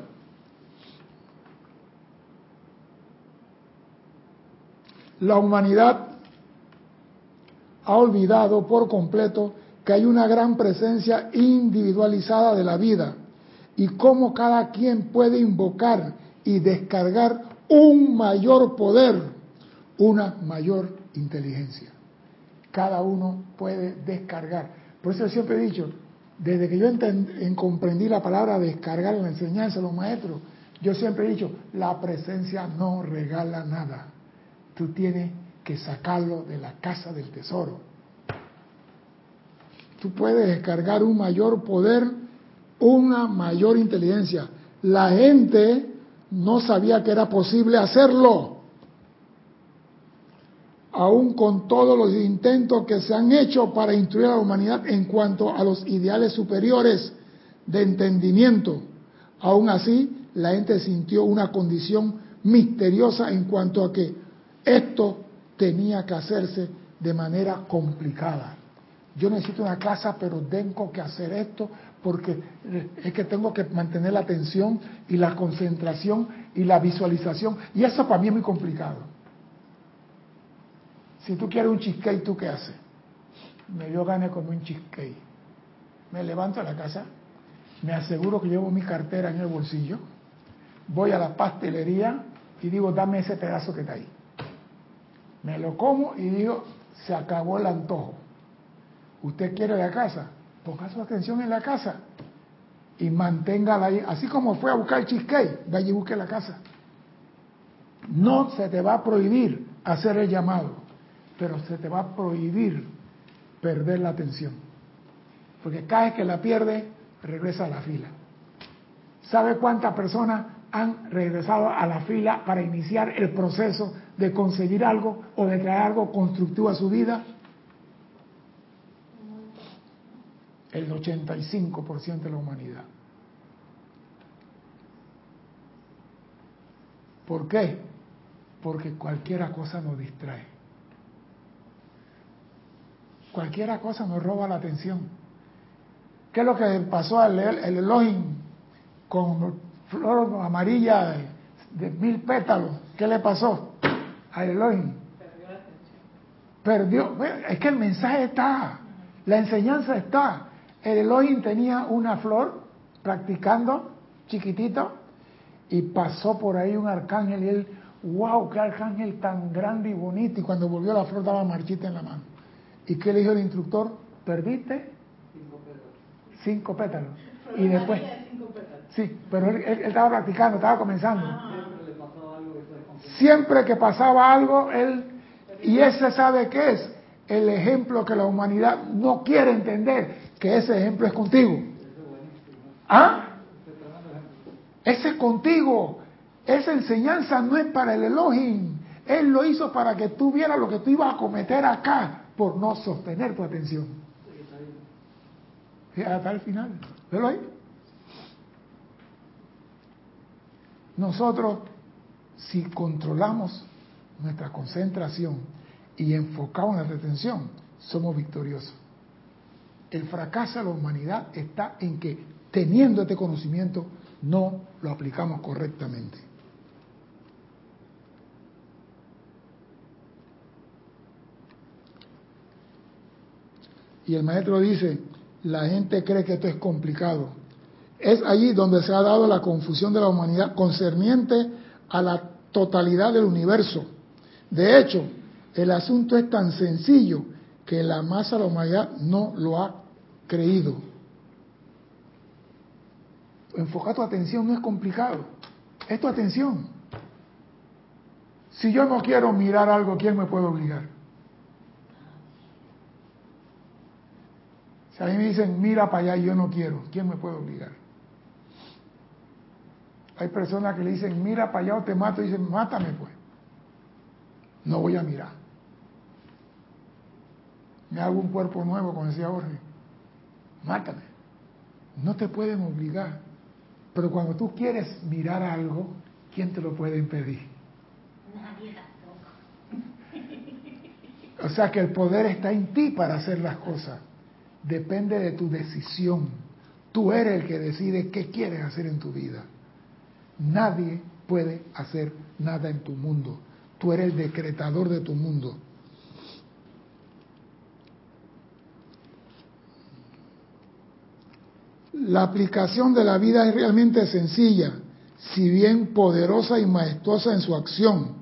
La humanidad ha olvidado por completo que hay una gran presencia individualizada de la vida y cómo cada quien puede invocar y descargar un mayor poder, una mayor inteligencia. Cada uno puede descargar. Por eso siempre he dicho, desde que yo en comprendí la palabra descargar en la enseñanza de los maestros, yo siempre he dicho, la presencia no regala nada. Tú tienes que sacarlo de la casa del tesoro. Tú puedes descargar un mayor poder, una mayor inteligencia. La gente no sabía que era posible hacerlo. Aún con todos los intentos que se han hecho para instruir a la humanidad en cuanto a los ideales superiores de entendimiento, aún así la gente sintió una condición misteriosa en cuanto a que esto tenía que hacerse de manera complicada. Yo necesito una casa, pero tengo que hacer esto porque es que tengo que mantener la atención y la concentración y la visualización. Y eso para mí es muy complicado. Si tú quieres un cheesecake, ¿tú qué haces? Me dio ganas con un cheesecake. Me levanto a la casa, me aseguro que llevo mi cartera en el bolsillo, voy a la pastelería y digo, dame ese pedazo que está ahí. Me lo como y digo, se acabó el antojo. ¿Usted quiere la casa? Ponga su atención en la casa y manténgala ahí. Así como fue a buscar el cheesecake, vaya y busque la casa. No se te va a prohibir hacer el llamado, pero se te va a prohibir perder la atención. Porque cada vez que la pierde, regresa a la fila. ¿Sabe cuántas personas han regresado a la fila para iniciar el proceso de conseguir algo o de traer algo constructivo a su vida? el 85% de la humanidad. ¿Por qué? Porque cualquiera cosa nos distrae. Cualquiera cosa nos roba la atención. ¿Qué es lo que pasó al el Elohim con flor amarilla de, mil pétalos? ¿Qué le pasó al Elohim? Perdió Perdió. Es que el mensaje está, la enseñanza está. El Elohim tenía una flor practicando, chiquitito, y pasó por ahí un arcángel y él, wow, qué arcángel tan grande y bonito. Y cuando volvió la flor daba marchita en la mano. ¿Y qué le dijo el instructor? ¿Perdiste? Cinco pétalos. Cinco pétalos. Y después... Sí, pero él, estaba practicando, estaba comenzando. Siempre que pasaba algo, él... Y ese sabe qué es el ejemplo que la humanidad no quiere entender que ese ejemplo es contigo. ¿Ah? Ese es contigo. Esa enseñanza no es para el Elohim. Él lo hizo para que tú vieras lo que tú ibas a cometer acá. Por no sostener tu atención. Hasta el final. ¿Velo ahí? Nosotros, si controlamos nuestra concentración y enfocamos nuestra atención, somos victoriosos. El fracaso de la humanidad está en que, teniendo este conocimiento, no lo aplicamos correctamente. Y el maestro dice, la gente cree que esto es complicado. Es allí donde se ha dado la confusión de la humanidad concerniente a la totalidad del universo. De hecho, el asunto es tan sencillo que la masa de la humanidad no lo ha creído. Enfocar tu atención no es complicado, es tu atención. Si yo no quiero mirar algo, ¿quién me puede obligar? Si a mí me dicen, mira para allá y yo no quiero, ¿quién me puede obligar? Hay personas que le dicen, mira para allá o te mato, y dicen, mátame pues. No voy a mirar. Me hago un cuerpo nuevo, como decía Jorge. Mátame. No te pueden obligar. Pero cuando tú quieres mirar algo, ¿quién te lo puede impedir? Nadie tampoco. O sea que el poder está en ti para hacer las cosas. Depende de tu decisión. Tú eres el que decide qué quieres hacer en tu vida. Nadie puede hacer nada en tu mundo. Tú eres el decretador de tu mundo. La aplicación de la vida es realmente sencilla, si bien poderosa y majestuosa en su acción,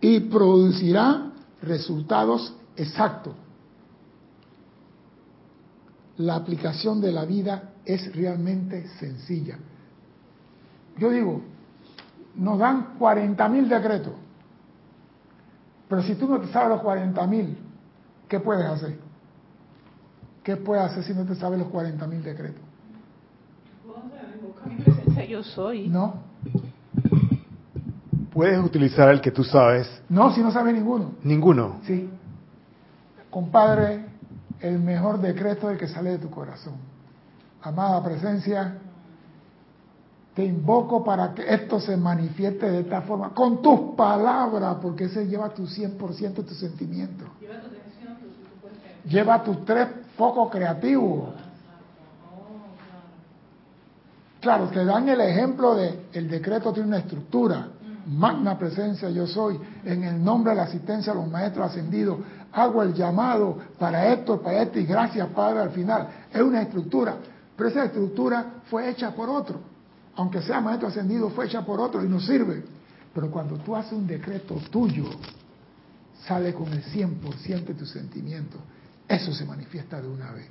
y producirá resultados exactos. La aplicación de la vida es realmente sencilla. Yo digo, nos dan 40 mil decretos, pero si tú no te sabes los 40 mil, ¿qué puedes hacer? ¿Qué puedes hacer si no te sabes los 40 mil decretos? Mi presencia yo soy. No, Puedes utilizar el que tú sabes. no, si no sabes ninguno. Ninguno. Sí. Compadre, el mejor decreto es el que sale de tu corazón. Amada presencia, te invoco para que esto se manifieste de esta forma, con tus palabras, porque ese lleva tu 100% de tu sentimiento. Lleva tu atención. Lleva tus tres focos creativos. Oh, Claro, claro. te dan el ejemplo de el decreto tiene una estructura. Magna presencia yo soy. En el nombre de la asistencia a los maestros ascendidos, hago el llamado para esto, para esto y gracias Padre al final. Es una estructura, pero esa estructura fue hecha por otro. Aunque sea maestro ascendido, fue hecha por otro y nos sirve. Pero cuando tú haces un decreto tuyo, sale con el 100% de tu sentimiento. Eso se manifiesta de una vez.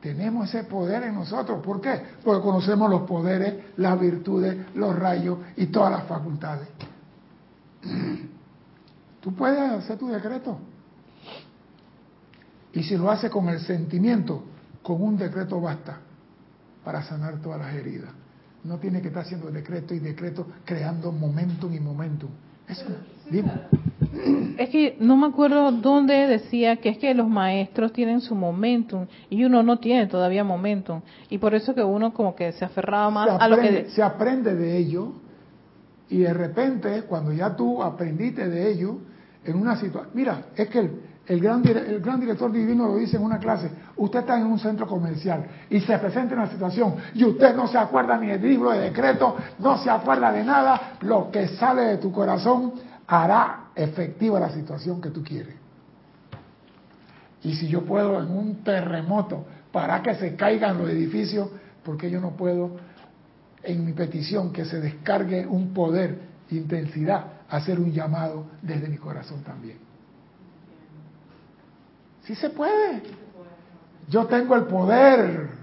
Tenemos ese poder en nosotros. ¿Por qué? Porque conocemos los poderes, las virtudes, los rayos y todas las facultades. Tú puedes hacer tu decreto. Y si lo haces con el sentimiento, con un decreto basta para sanar todas las heridas. No tiene que estar haciendo decreto y decreto, creando momentum y momentum. Eso, dime. Es que no me acuerdo dónde decía que es que los maestros tienen su momentum y uno no tiene todavía momentum. Y por eso que uno como que se aferraba más se a lo aprende, que... se aprende de ello y de repente cuando ya tú aprendiste de ello en una situación mira es que el, el gran el gran director divino lo dice en una clase usted está en un centro comercial y se presenta en una situación y usted no se acuerda ni del libro de decreto no se acuerda de nada lo que sale de tu corazón hará efectiva la situación que tú quieres. Y si yo puedo en un terremoto para que se caigan los edificios, ¿por qué yo no puedo en mi petición que se descargue un poder, intensidad, hacer un llamado desde mi corazón también? Sí se puede. Yo tengo el poder.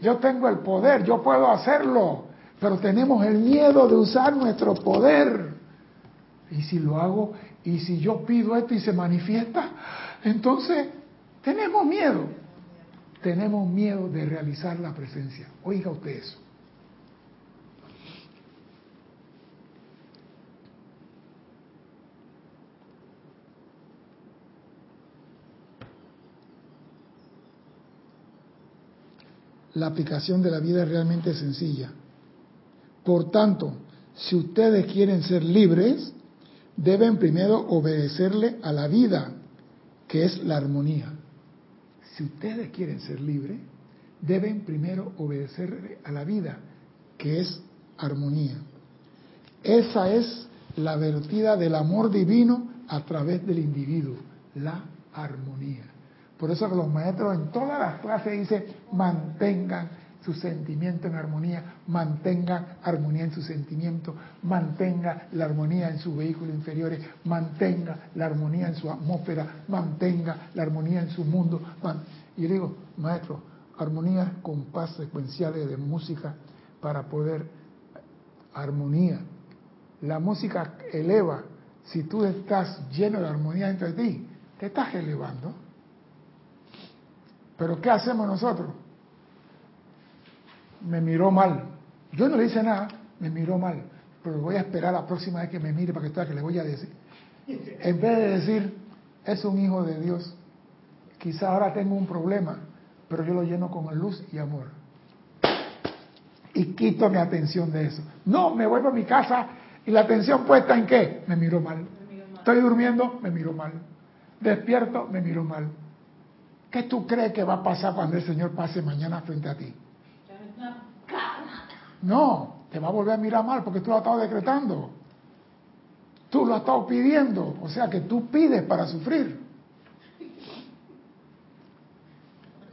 Yo tengo el poder, yo puedo hacerlo, pero tenemos el miedo de usar nuestro poder. Y si lo hago, y si yo pido esto y se manifiesta, entonces tenemos miedo. Tenemos miedo de realizar la presencia. Oiga usted eso. La aplicación de la vida es realmente sencilla. Por tanto, si ustedes quieren ser libres, deben primero obedecerle a la vida, que es la armonía. Si ustedes quieren ser libres, deben primero obedecerle a la vida, que es armonía. Esa es la vertida del amor divino a través del individuo, la armonía. Por eso que los maestros en todas las clases dicen, mantengan su sentimiento en armonía, mantengan armonía en su sentimiento, mantenga la armonía en sus vehículos inferiores, mantenga la armonía en su atmósfera, mantenga la armonía en su mundo. Y digo, maestro, armonía con paz secuenciales de música para poder armonía. La música eleva. Si tú estás lleno de armonía dentro de ti, te estás elevando. Pero ¿qué hacemos nosotros? Me miró mal. Yo no le hice nada, me miró mal. Pero voy a esperar la próxima vez que me mire para que que le voy a decir. En vez de decir, es un hijo de Dios, quizá ahora tengo un problema, pero yo lo lleno con luz y amor. Y quito mi atención de eso. No, me vuelvo a mi casa y la atención puesta en qué? Me miro mal. Estoy durmiendo, me miro mal. Despierto, me miro mal. ¿Qué tú crees que va a pasar cuando el Señor pase mañana frente a ti? No, te va a volver a mirar mal porque tú lo has estado decretando. Tú lo has estado pidiendo. O sea que tú pides para sufrir.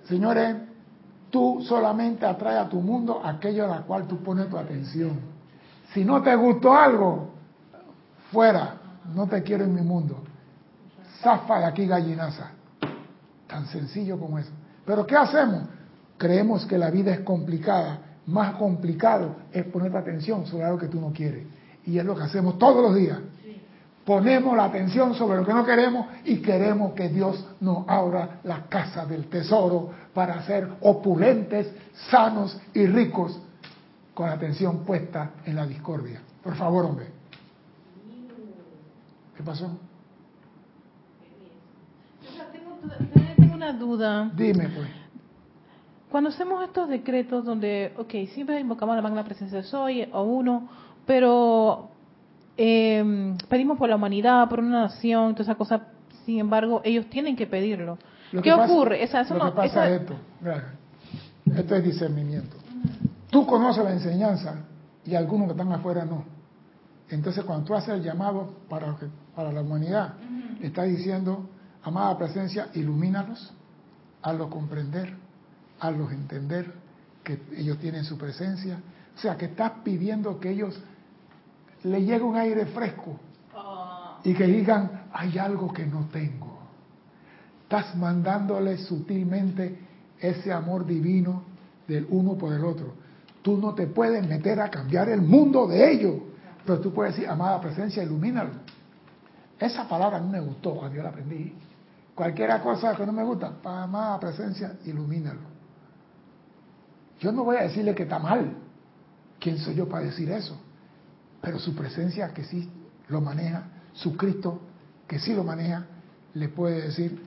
Señores, tú solamente atraes a tu mundo aquello a la cual tú pones tu atención. Si no te gustó algo, fuera, no te quiero en mi mundo. Zafa de aquí gallinaza. Tan sencillo como eso. Pero ¿qué hacemos? Creemos que la vida es complicada. Más complicado es poner atención sobre algo que tú no quieres. Y es lo que hacemos todos los días. Ponemos la atención sobre lo que no queremos y queremos que Dios nos abra la casa del tesoro para ser opulentes, sanos y ricos con la atención puesta en la discordia. Por favor, hombre. ¿Qué pasó? Una duda. Dime, pues. Cuando hacemos estos decretos donde, ok, siempre invocamos la magna presencia de Soy o uno, pero eh, pedimos por la humanidad, por una nación, toda esa cosa, sin embargo, ellos tienen que pedirlo. ¿Qué ocurre? Esa, eso lo que pasa es esto, esto es discernimiento. Tú conoces la enseñanza y algunos que están afuera no. Entonces, cuando tú haces el llamado para, para la humanidad, le estás diciendo, amada presencia, ilumínalos, hazlos comprender, hazlos entender que ellos tienen su presencia. O sea, que estás pidiendo que ellos le llegue un aire fresco y que digan, hay algo que no tengo. Estás mandándole sutilmente ese amor divino del uno por el otro. Tú no te puedes meter a cambiar el mundo de ellos, pero tú puedes decir, amada presencia, ilumínalo. Esa palabra a mí me gustó cuando yo la aprendí. Cualquiera cosa que no me gusta, amada presencia, ilumínalo. Yo no voy a decirle que está mal. ¿Quién soy yo para decir eso? Pero su presencia que sí lo maneja, su Cristo que sí lo maneja, le puede decir,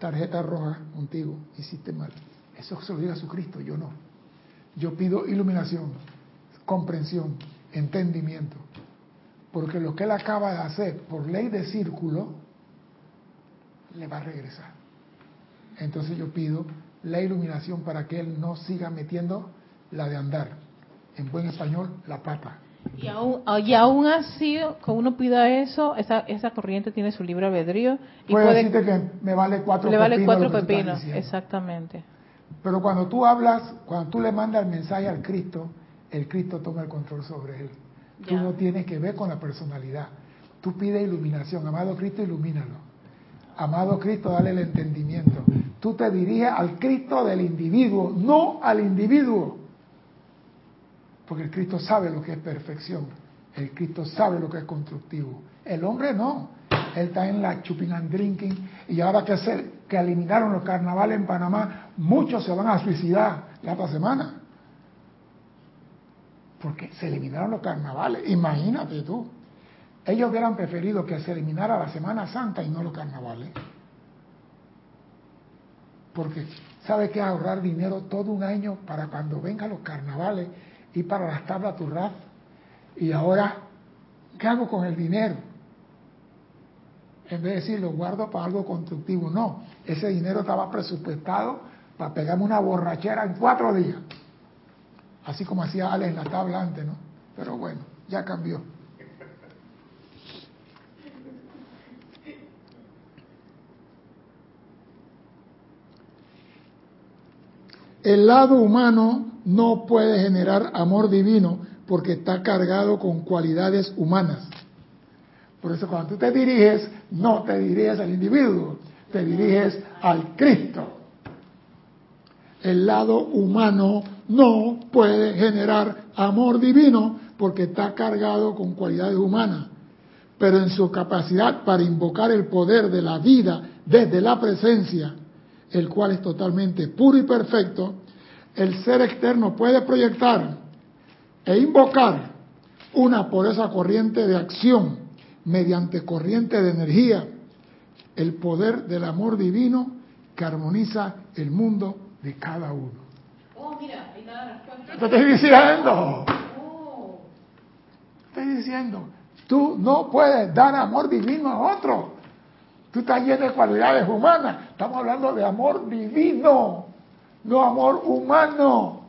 tarjeta roja contigo, hiciste mal. Eso se lo diga su Cristo, yo no. Yo pido iluminación, comprensión, entendimiento. Porque lo que él acaba de hacer por ley de círculo, le va a regresar. Entonces yo pido la iluminación para que él no siga metiendo la de andar. En buen español, la pata. Y aún, y aún así, cuando uno pida eso, esa, esa corriente tiene su libre albedrío. Y puede, decirte que me vale cuatro le vale cuatro pepinos, exactamente. Pero cuando tú hablas, cuando tú le mandas el mensaje al Cristo, el Cristo toma el control sobre él. Tú no tienes que ver con la personalidad. Tú pides iluminación. Amado Cristo, ilumínalo. Amado Cristo, dale el entendimiento. Tú te diriges al Cristo del individuo, no al individuo. Porque el Cristo sabe lo que es perfección. El Cristo sabe lo que es constructivo. El hombre no. Él está en la chuping and drinking. Y ahora que, se, que eliminaron los carnavales en Panamá, muchos se van a suicidar la otra semana. Porque se eliminaron los carnavales. Imagínate tú. Ellos hubieran preferido que se eliminara la Semana Santa y no los carnavales. Porque sabe que ahorrar dinero todo un año para cuando vengan los carnavales y para las tablas turras. Y ahora, ¿qué hago con el dinero? En vez de decir, lo guardo para algo constructivo. No, ese dinero estaba presupuestado para pegarme una borrachera en cuatro días. Así como hacía Alex en la tabla antes, ¿no? Pero bueno, ya cambió. El lado humano no puede generar amor divino porque está cargado con cualidades humanas. Por eso cuando tú te diriges, no te diriges al individuo, te diriges al Cristo. El lado humano no puede generar amor divino porque está cargado con cualidades humanas, pero en su capacidad para invocar el poder de la vida desde la presencia, el cual es totalmente puro y perfecto, el ser externo puede proyectar e invocar una por esa corriente de acción mediante corriente de energía, el poder del amor divino que armoniza el mundo de cada uno. Oh, mira, ahí está la respuesta. Te estoy diciendo, Oh, estoy diciendo, tú no puedes dar amor divino a otro. Tú estás lleno de cualidades humanas. Estamos hablando de amor divino, no amor humano.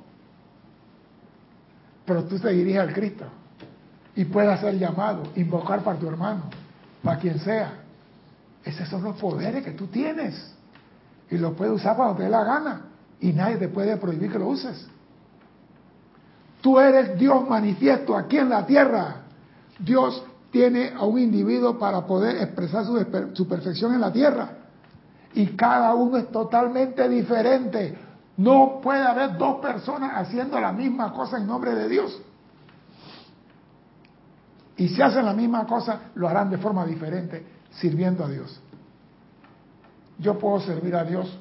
Pero tú te diriges al Cristo y puedes hacer llamado, invocar para tu hermano, para quien sea. Esos son los poderes que tú tienes y los puedes usar cuando te dé la gana y nadie te puede prohibir que lo uses. Tú eres Dios manifiesto aquí en la tierra. Dios tiene a un individuo para poder expresar su, perfección en la tierra. Y cada uno es totalmente diferente. No puede haber dos personas haciendo la misma cosa en nombre de Dios. Y si hacen la misma cosa, lo harán de forma diferente, sirviendo a Dios. Yo puedo servir a Dios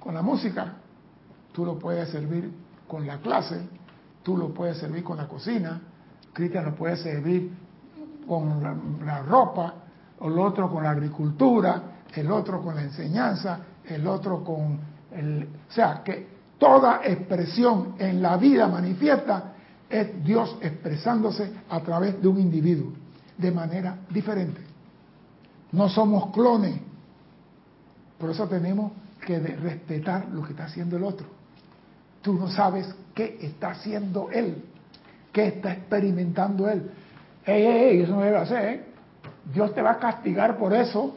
con la música, tú lo puedes servir con la clase, tú lo puedes servir con la cocina, Cristian lo puede servir con la, la ropa, el otro con la agricultura, el otro con la enseñanza, el otro con el... O sea, que toda expresión en la vida manifiesta es Dios expresándose a través de un individuo, de manera diferente. No somos clones. Por eso tenemos que respetar lo que está haciendo el otro. Tú no sabes qué está haciendo él, qué está experimentando él. Ey, ey, ey, eso no debe hacer, ¿eh? Dios te va a castigar por eso.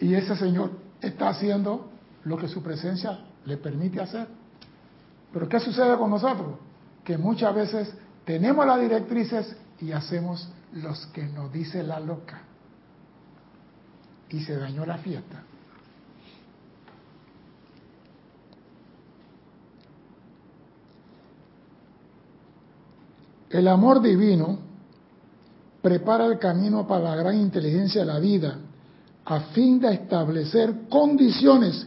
Y ese Señor está haciendo lo que su presencia le permite hacer. Pero ¿qué sucede con nosotros? Que muchas veces tenemos las directrices y hacemos los que nos dice la loca. Y se dañó la fiesta. El amor divino prepara el camino para la gran inteligencia de la vida a fin de establecer condiciones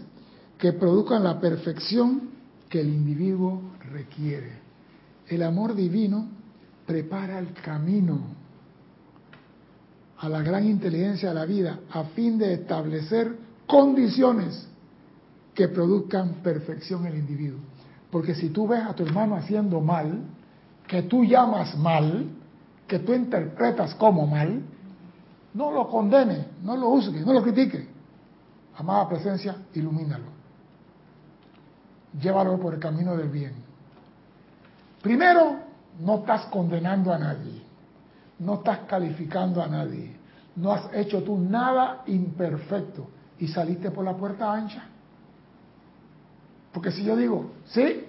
que produzcan la perfección que el individuo requiere. El amor divino prepara el camino a la gran inteligencia de la vida a fin de establecer condiciones que produzcan perfección en el individuo. Porque si tú ves a tu hermano haciendo mal, que tú llamas mal, que tú interpretas como mal, no lo condene, no lo juzgue, no lo critique. Amada presencia, ilumínalo. Llévalo por el camino del bien. Primero, no estás condenando a nadie, no estás calificando a nadie, no has hecho tú nada imperfecto y saliste por la puerta ancha. Porque si yo digo, sí,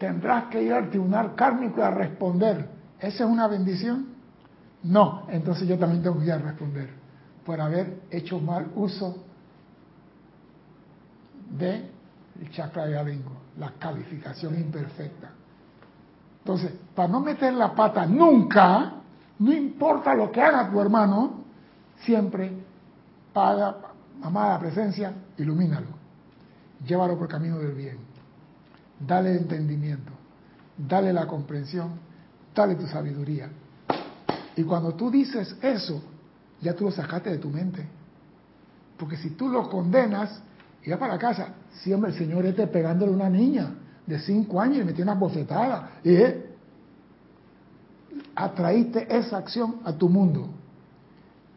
tendrás que ir al tribunal kármico a responder. ¿Esa es una bendición? No, entonces yo también tengo que ir a responder por haber hecho mal uso de el chakra de Alingo, la calificación imperfecta. Entonces, para no meter la pata nunca, no importa lo que haga tu hermano, siempre paga, amada presencia, ilumínalo, llévalo por el camino del bien dale entendimiento, dale la comprensión, dale tu sabiduría. Y cuando tú dices eso, ya tú lo sacaste de tu mente. Porque si tú lo condenas y vas para casa, si hombre, el Señor esté pegándole a una niña de cinco años y me tiene una bofetada. Y eh, atraíste esa acción a tu mundo.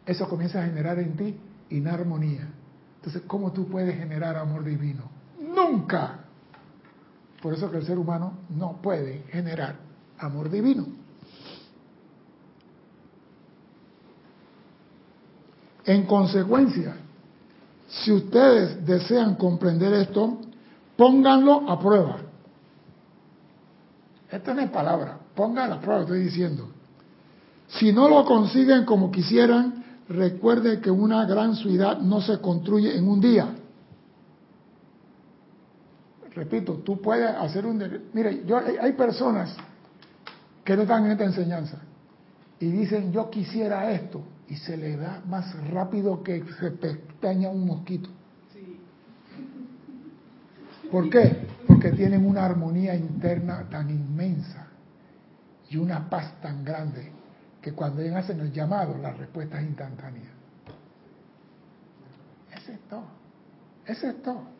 Eso comienza a generar en ti inarmonía. Entonces, ¿cómo tú puedes generar amor divino? Nunca. Por eso que el ser humano no puede generar amor divino. En consecuencia, si ustedes desean comprender esto, pónganlo a prueba. Esta no es palabra, pónganlo a prueba, estoy diciendo. Si no lo consiguen como quisieran, recuerde que una gran ciudad no se construye en un día. Repito, tú puedes hacer un... Mire, yo, hay personas que no están en esta enseñanza y dicen, yo quisiera esto, y se le da más rápido que se pestaña un mosquito. ¿Por qué? Porque tienen una armonía interna tan inmensa y una paz tan grande que cuando ellos hacen el llamado, la respuesta es instantánea. Ese es todo. Ese es todo.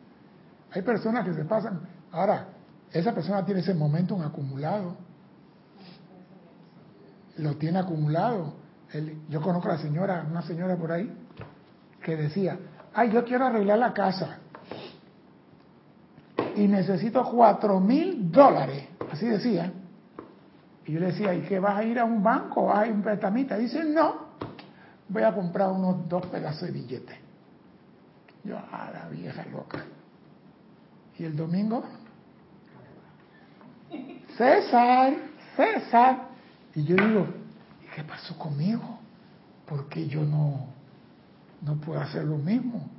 Hay personas que se pasan. Ahora, esa persona tiene ese momento acumulado. Lo tiene acumulado yo conozco a la señora, una señora por ahí, que decía, ay, yo quiero arreglar la casa y necesito cuatro mil dólares, así decía. Y yo le decía, ¿y qué vas a ir a un banco? ¿Vas a ir a un prestamista? Dice, no, voy a comprar unos dos pedazos de billetes. Yo, a la vieja loca. ¿Y el domingo? César, César. Y yo digo, ¿qué pasó conmigo? Porque yo no, no puedo hacer lo mismo?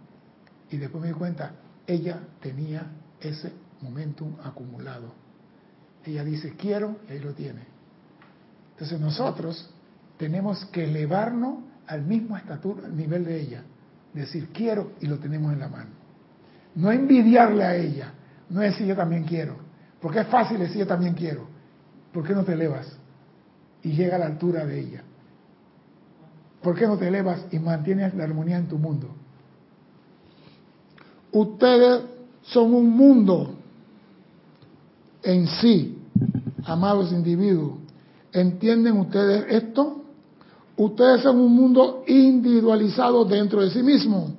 Y después me di cuenta, ella tenía ese momentum acumulado. Ella dice, quiero, y ahí lo tiene. Entonces nosotros tenemos que elevarnos al mismo estatura, al nivel de ella. Decir, quiero, y lo tenemos en la mano. No envidiarle a ella, no es decir yo también quiero. Porque es fácil decir yo también quiero. ¿Por qué no te elevas? y llega a la altura de ella? ¿Por qué no te elevas y mantienes la armonía en tu mundo? Ustedes son un mundo en sí, amados individuos. ¿Entienden ustedes esto? Ustedes son un mundo individualizado dentro de sí mismo,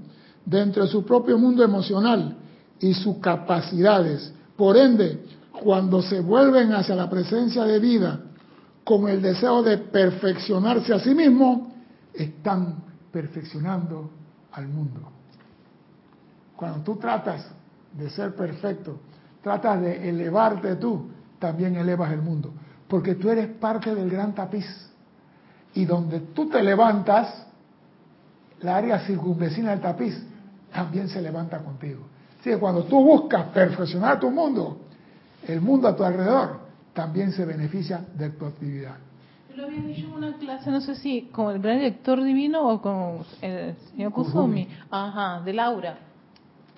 dentro de su propio mundo emocional y sus capacidades. Por ende, cuando se vuelven hacia la presencia de vida con el deseo de perfeccionarse a sí mismo, están perfeccionando al mundo. Cuando tú tratas de ser perfecto, tratas de elevarte tú, también elevas el mundo, porque tú eres parte del gran tapiz. Y donde tú te levantas, la área circunvecina del tapiz también se levanta contigo. Así que cuando tú buscas perfeccionar tu mundo, el mundo a tu alrededor también se beneficia de tu actividad. Yo lo había dicho en una clase, no sé si con el gran director divino o con el señor Kusumi. Ajá, de Laura.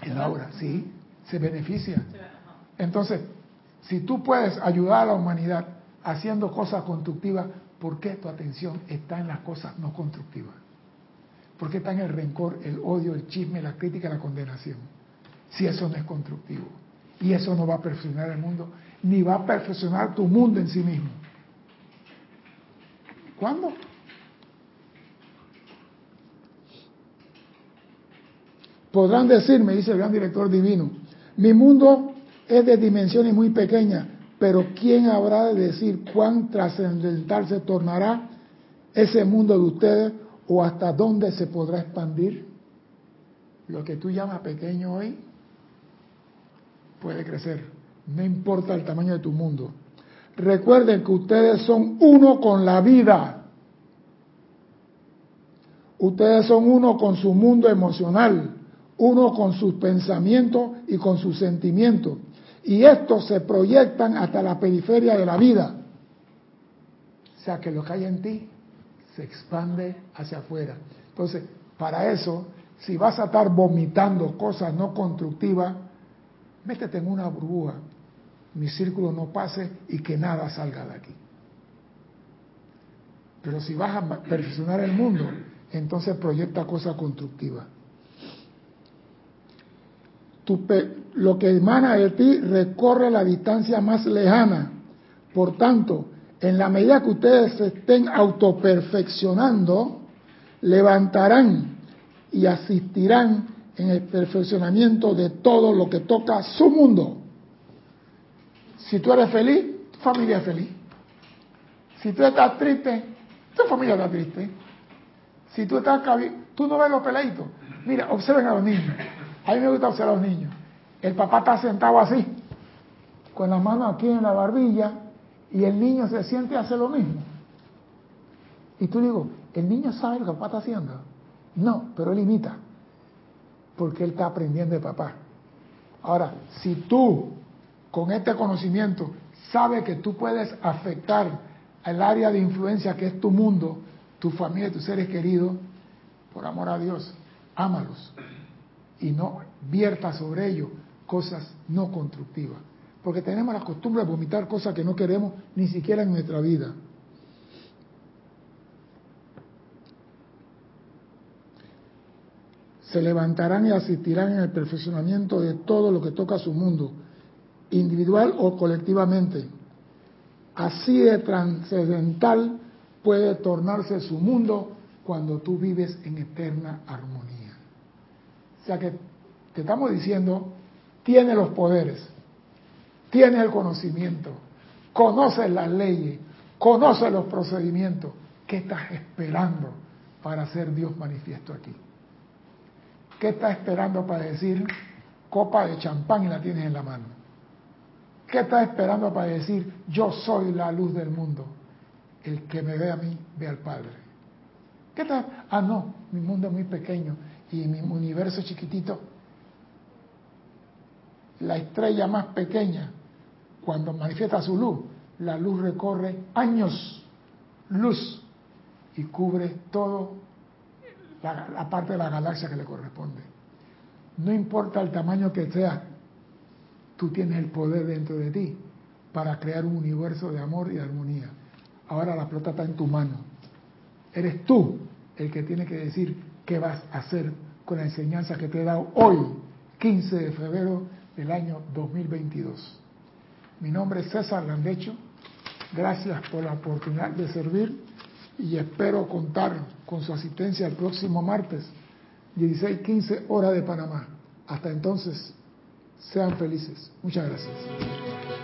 El Laura, sí, se beneficia. Entonces, si tú puedes ayudar a la humanidad haciendo cosas constructivas, ¿por qué tu atención está en las cosas no constructivas? ¿Por qué está en el rencor, el odio, el chisme, la crítica, la condenación? Si eso no es constructivo. Y eso no va a perfeccionar el mundo ni va a perfeccionar tu mundo en sí mismo. ¿Cuándo? Podrán decirme, dice el gran director divino, mi mundo es de dimensiones muy pequeñas, pero ¿quién habrá de decir cuán trascendental se tornará ese mundo de ustedes o hasta dónde se podrá expandir? Lo que tú llamas pequeño hoy puede crecer no importa el tamaño de tu mundo. Recuerden que ustedes son uno con la vida. Ustedes son uno con su mundo emocional, uno con sus pensamientos y con sus sentimientos. Y estos se proyectan hasta la periferia de la vida. O sea que lo que hay en ti se expande hacia afuera. Entonces, para eso, si vas a estar vomitando cosas no constructivas, métete en una burbuja mi círculo no pase y que nada salga de aquí. Pero si vas a perfeccionar el mundo, entonces proyecta cosas constructivas. lo que emana de ti recorre la distancia más lejana. Por tanto, en la medida que ustedes se estén autoperfeccionando, levantarán y asistirán en el perfeccionamiento de todo lo que toca su mundo. Si tú eres feliz, tu familia es feliz. Si tú estás triste, tu familia está triste. Si tú estás tú no ves los peleitos. Mira, observen a los niños. A mí me gusta observar a los niños. El papá está sentado así, con la mano aquí en la barbilla, y el niño se siente y hace lo mismo. Y tú digo, ¿el niño sabe lo que papá está haciendo? No, pero él imita, porque él está aprendiendo de papá. Ahora, si tú, con este conocimiento, sabes que tú puedes afectar al área de influencia que es tu mundo, tu familia tus seres queridos, por amor a Dios, ámalos y no vierta sobre ellos cosas no constructivas. Porque tenemos la costumbre de vomitar cosas que no queremos ni siquiera en nuestra vida. Se levantarán y asistirán en el perfeccionamiento de todo lo que toca su mundo, individual o colectivamente. Así de trascendental puede tornarse su mundo cuando tú vives en eterna armonía. O sea que te estamos diciendo, tiene los poderes, tiene el conocimiento, conoce las leyes, conoce los procedimientos. ¿Qué estás esperando para hacer Dios manifiesto aquí? ¿Qué estás esperando para decir copa de champán y la tienes en la mano? ¿Qué estás esperando para decir yo soy la luz del mundo? El que me ve a mí, ve al Padre. ¿Qué tal? Ah, no, mi mundo es muy pequeño y mi universo es chiquitito. La estrella más pequeña, cuando manifiesta su luz, la luz recorre años luz y cubre todo la, la parte de la galaxia que le corresponde. No importa el tamaño que sea, tú tienes el poder dentro de ti para crear un universo de amor y de armonía. Ahora la pelota está en tu mano. Eres tú el que tiene que decir qué vas a hacer con la enseñanza que te he dado hoy, 15 de febrero del año 2022. Mi nombre es César Landecho. Gracias por la oportunidad de servir y espero contar con su asistencia el próximo martes, 16:15 hora de Panamá. Hasta entonces, sean felices. Muchas gracias.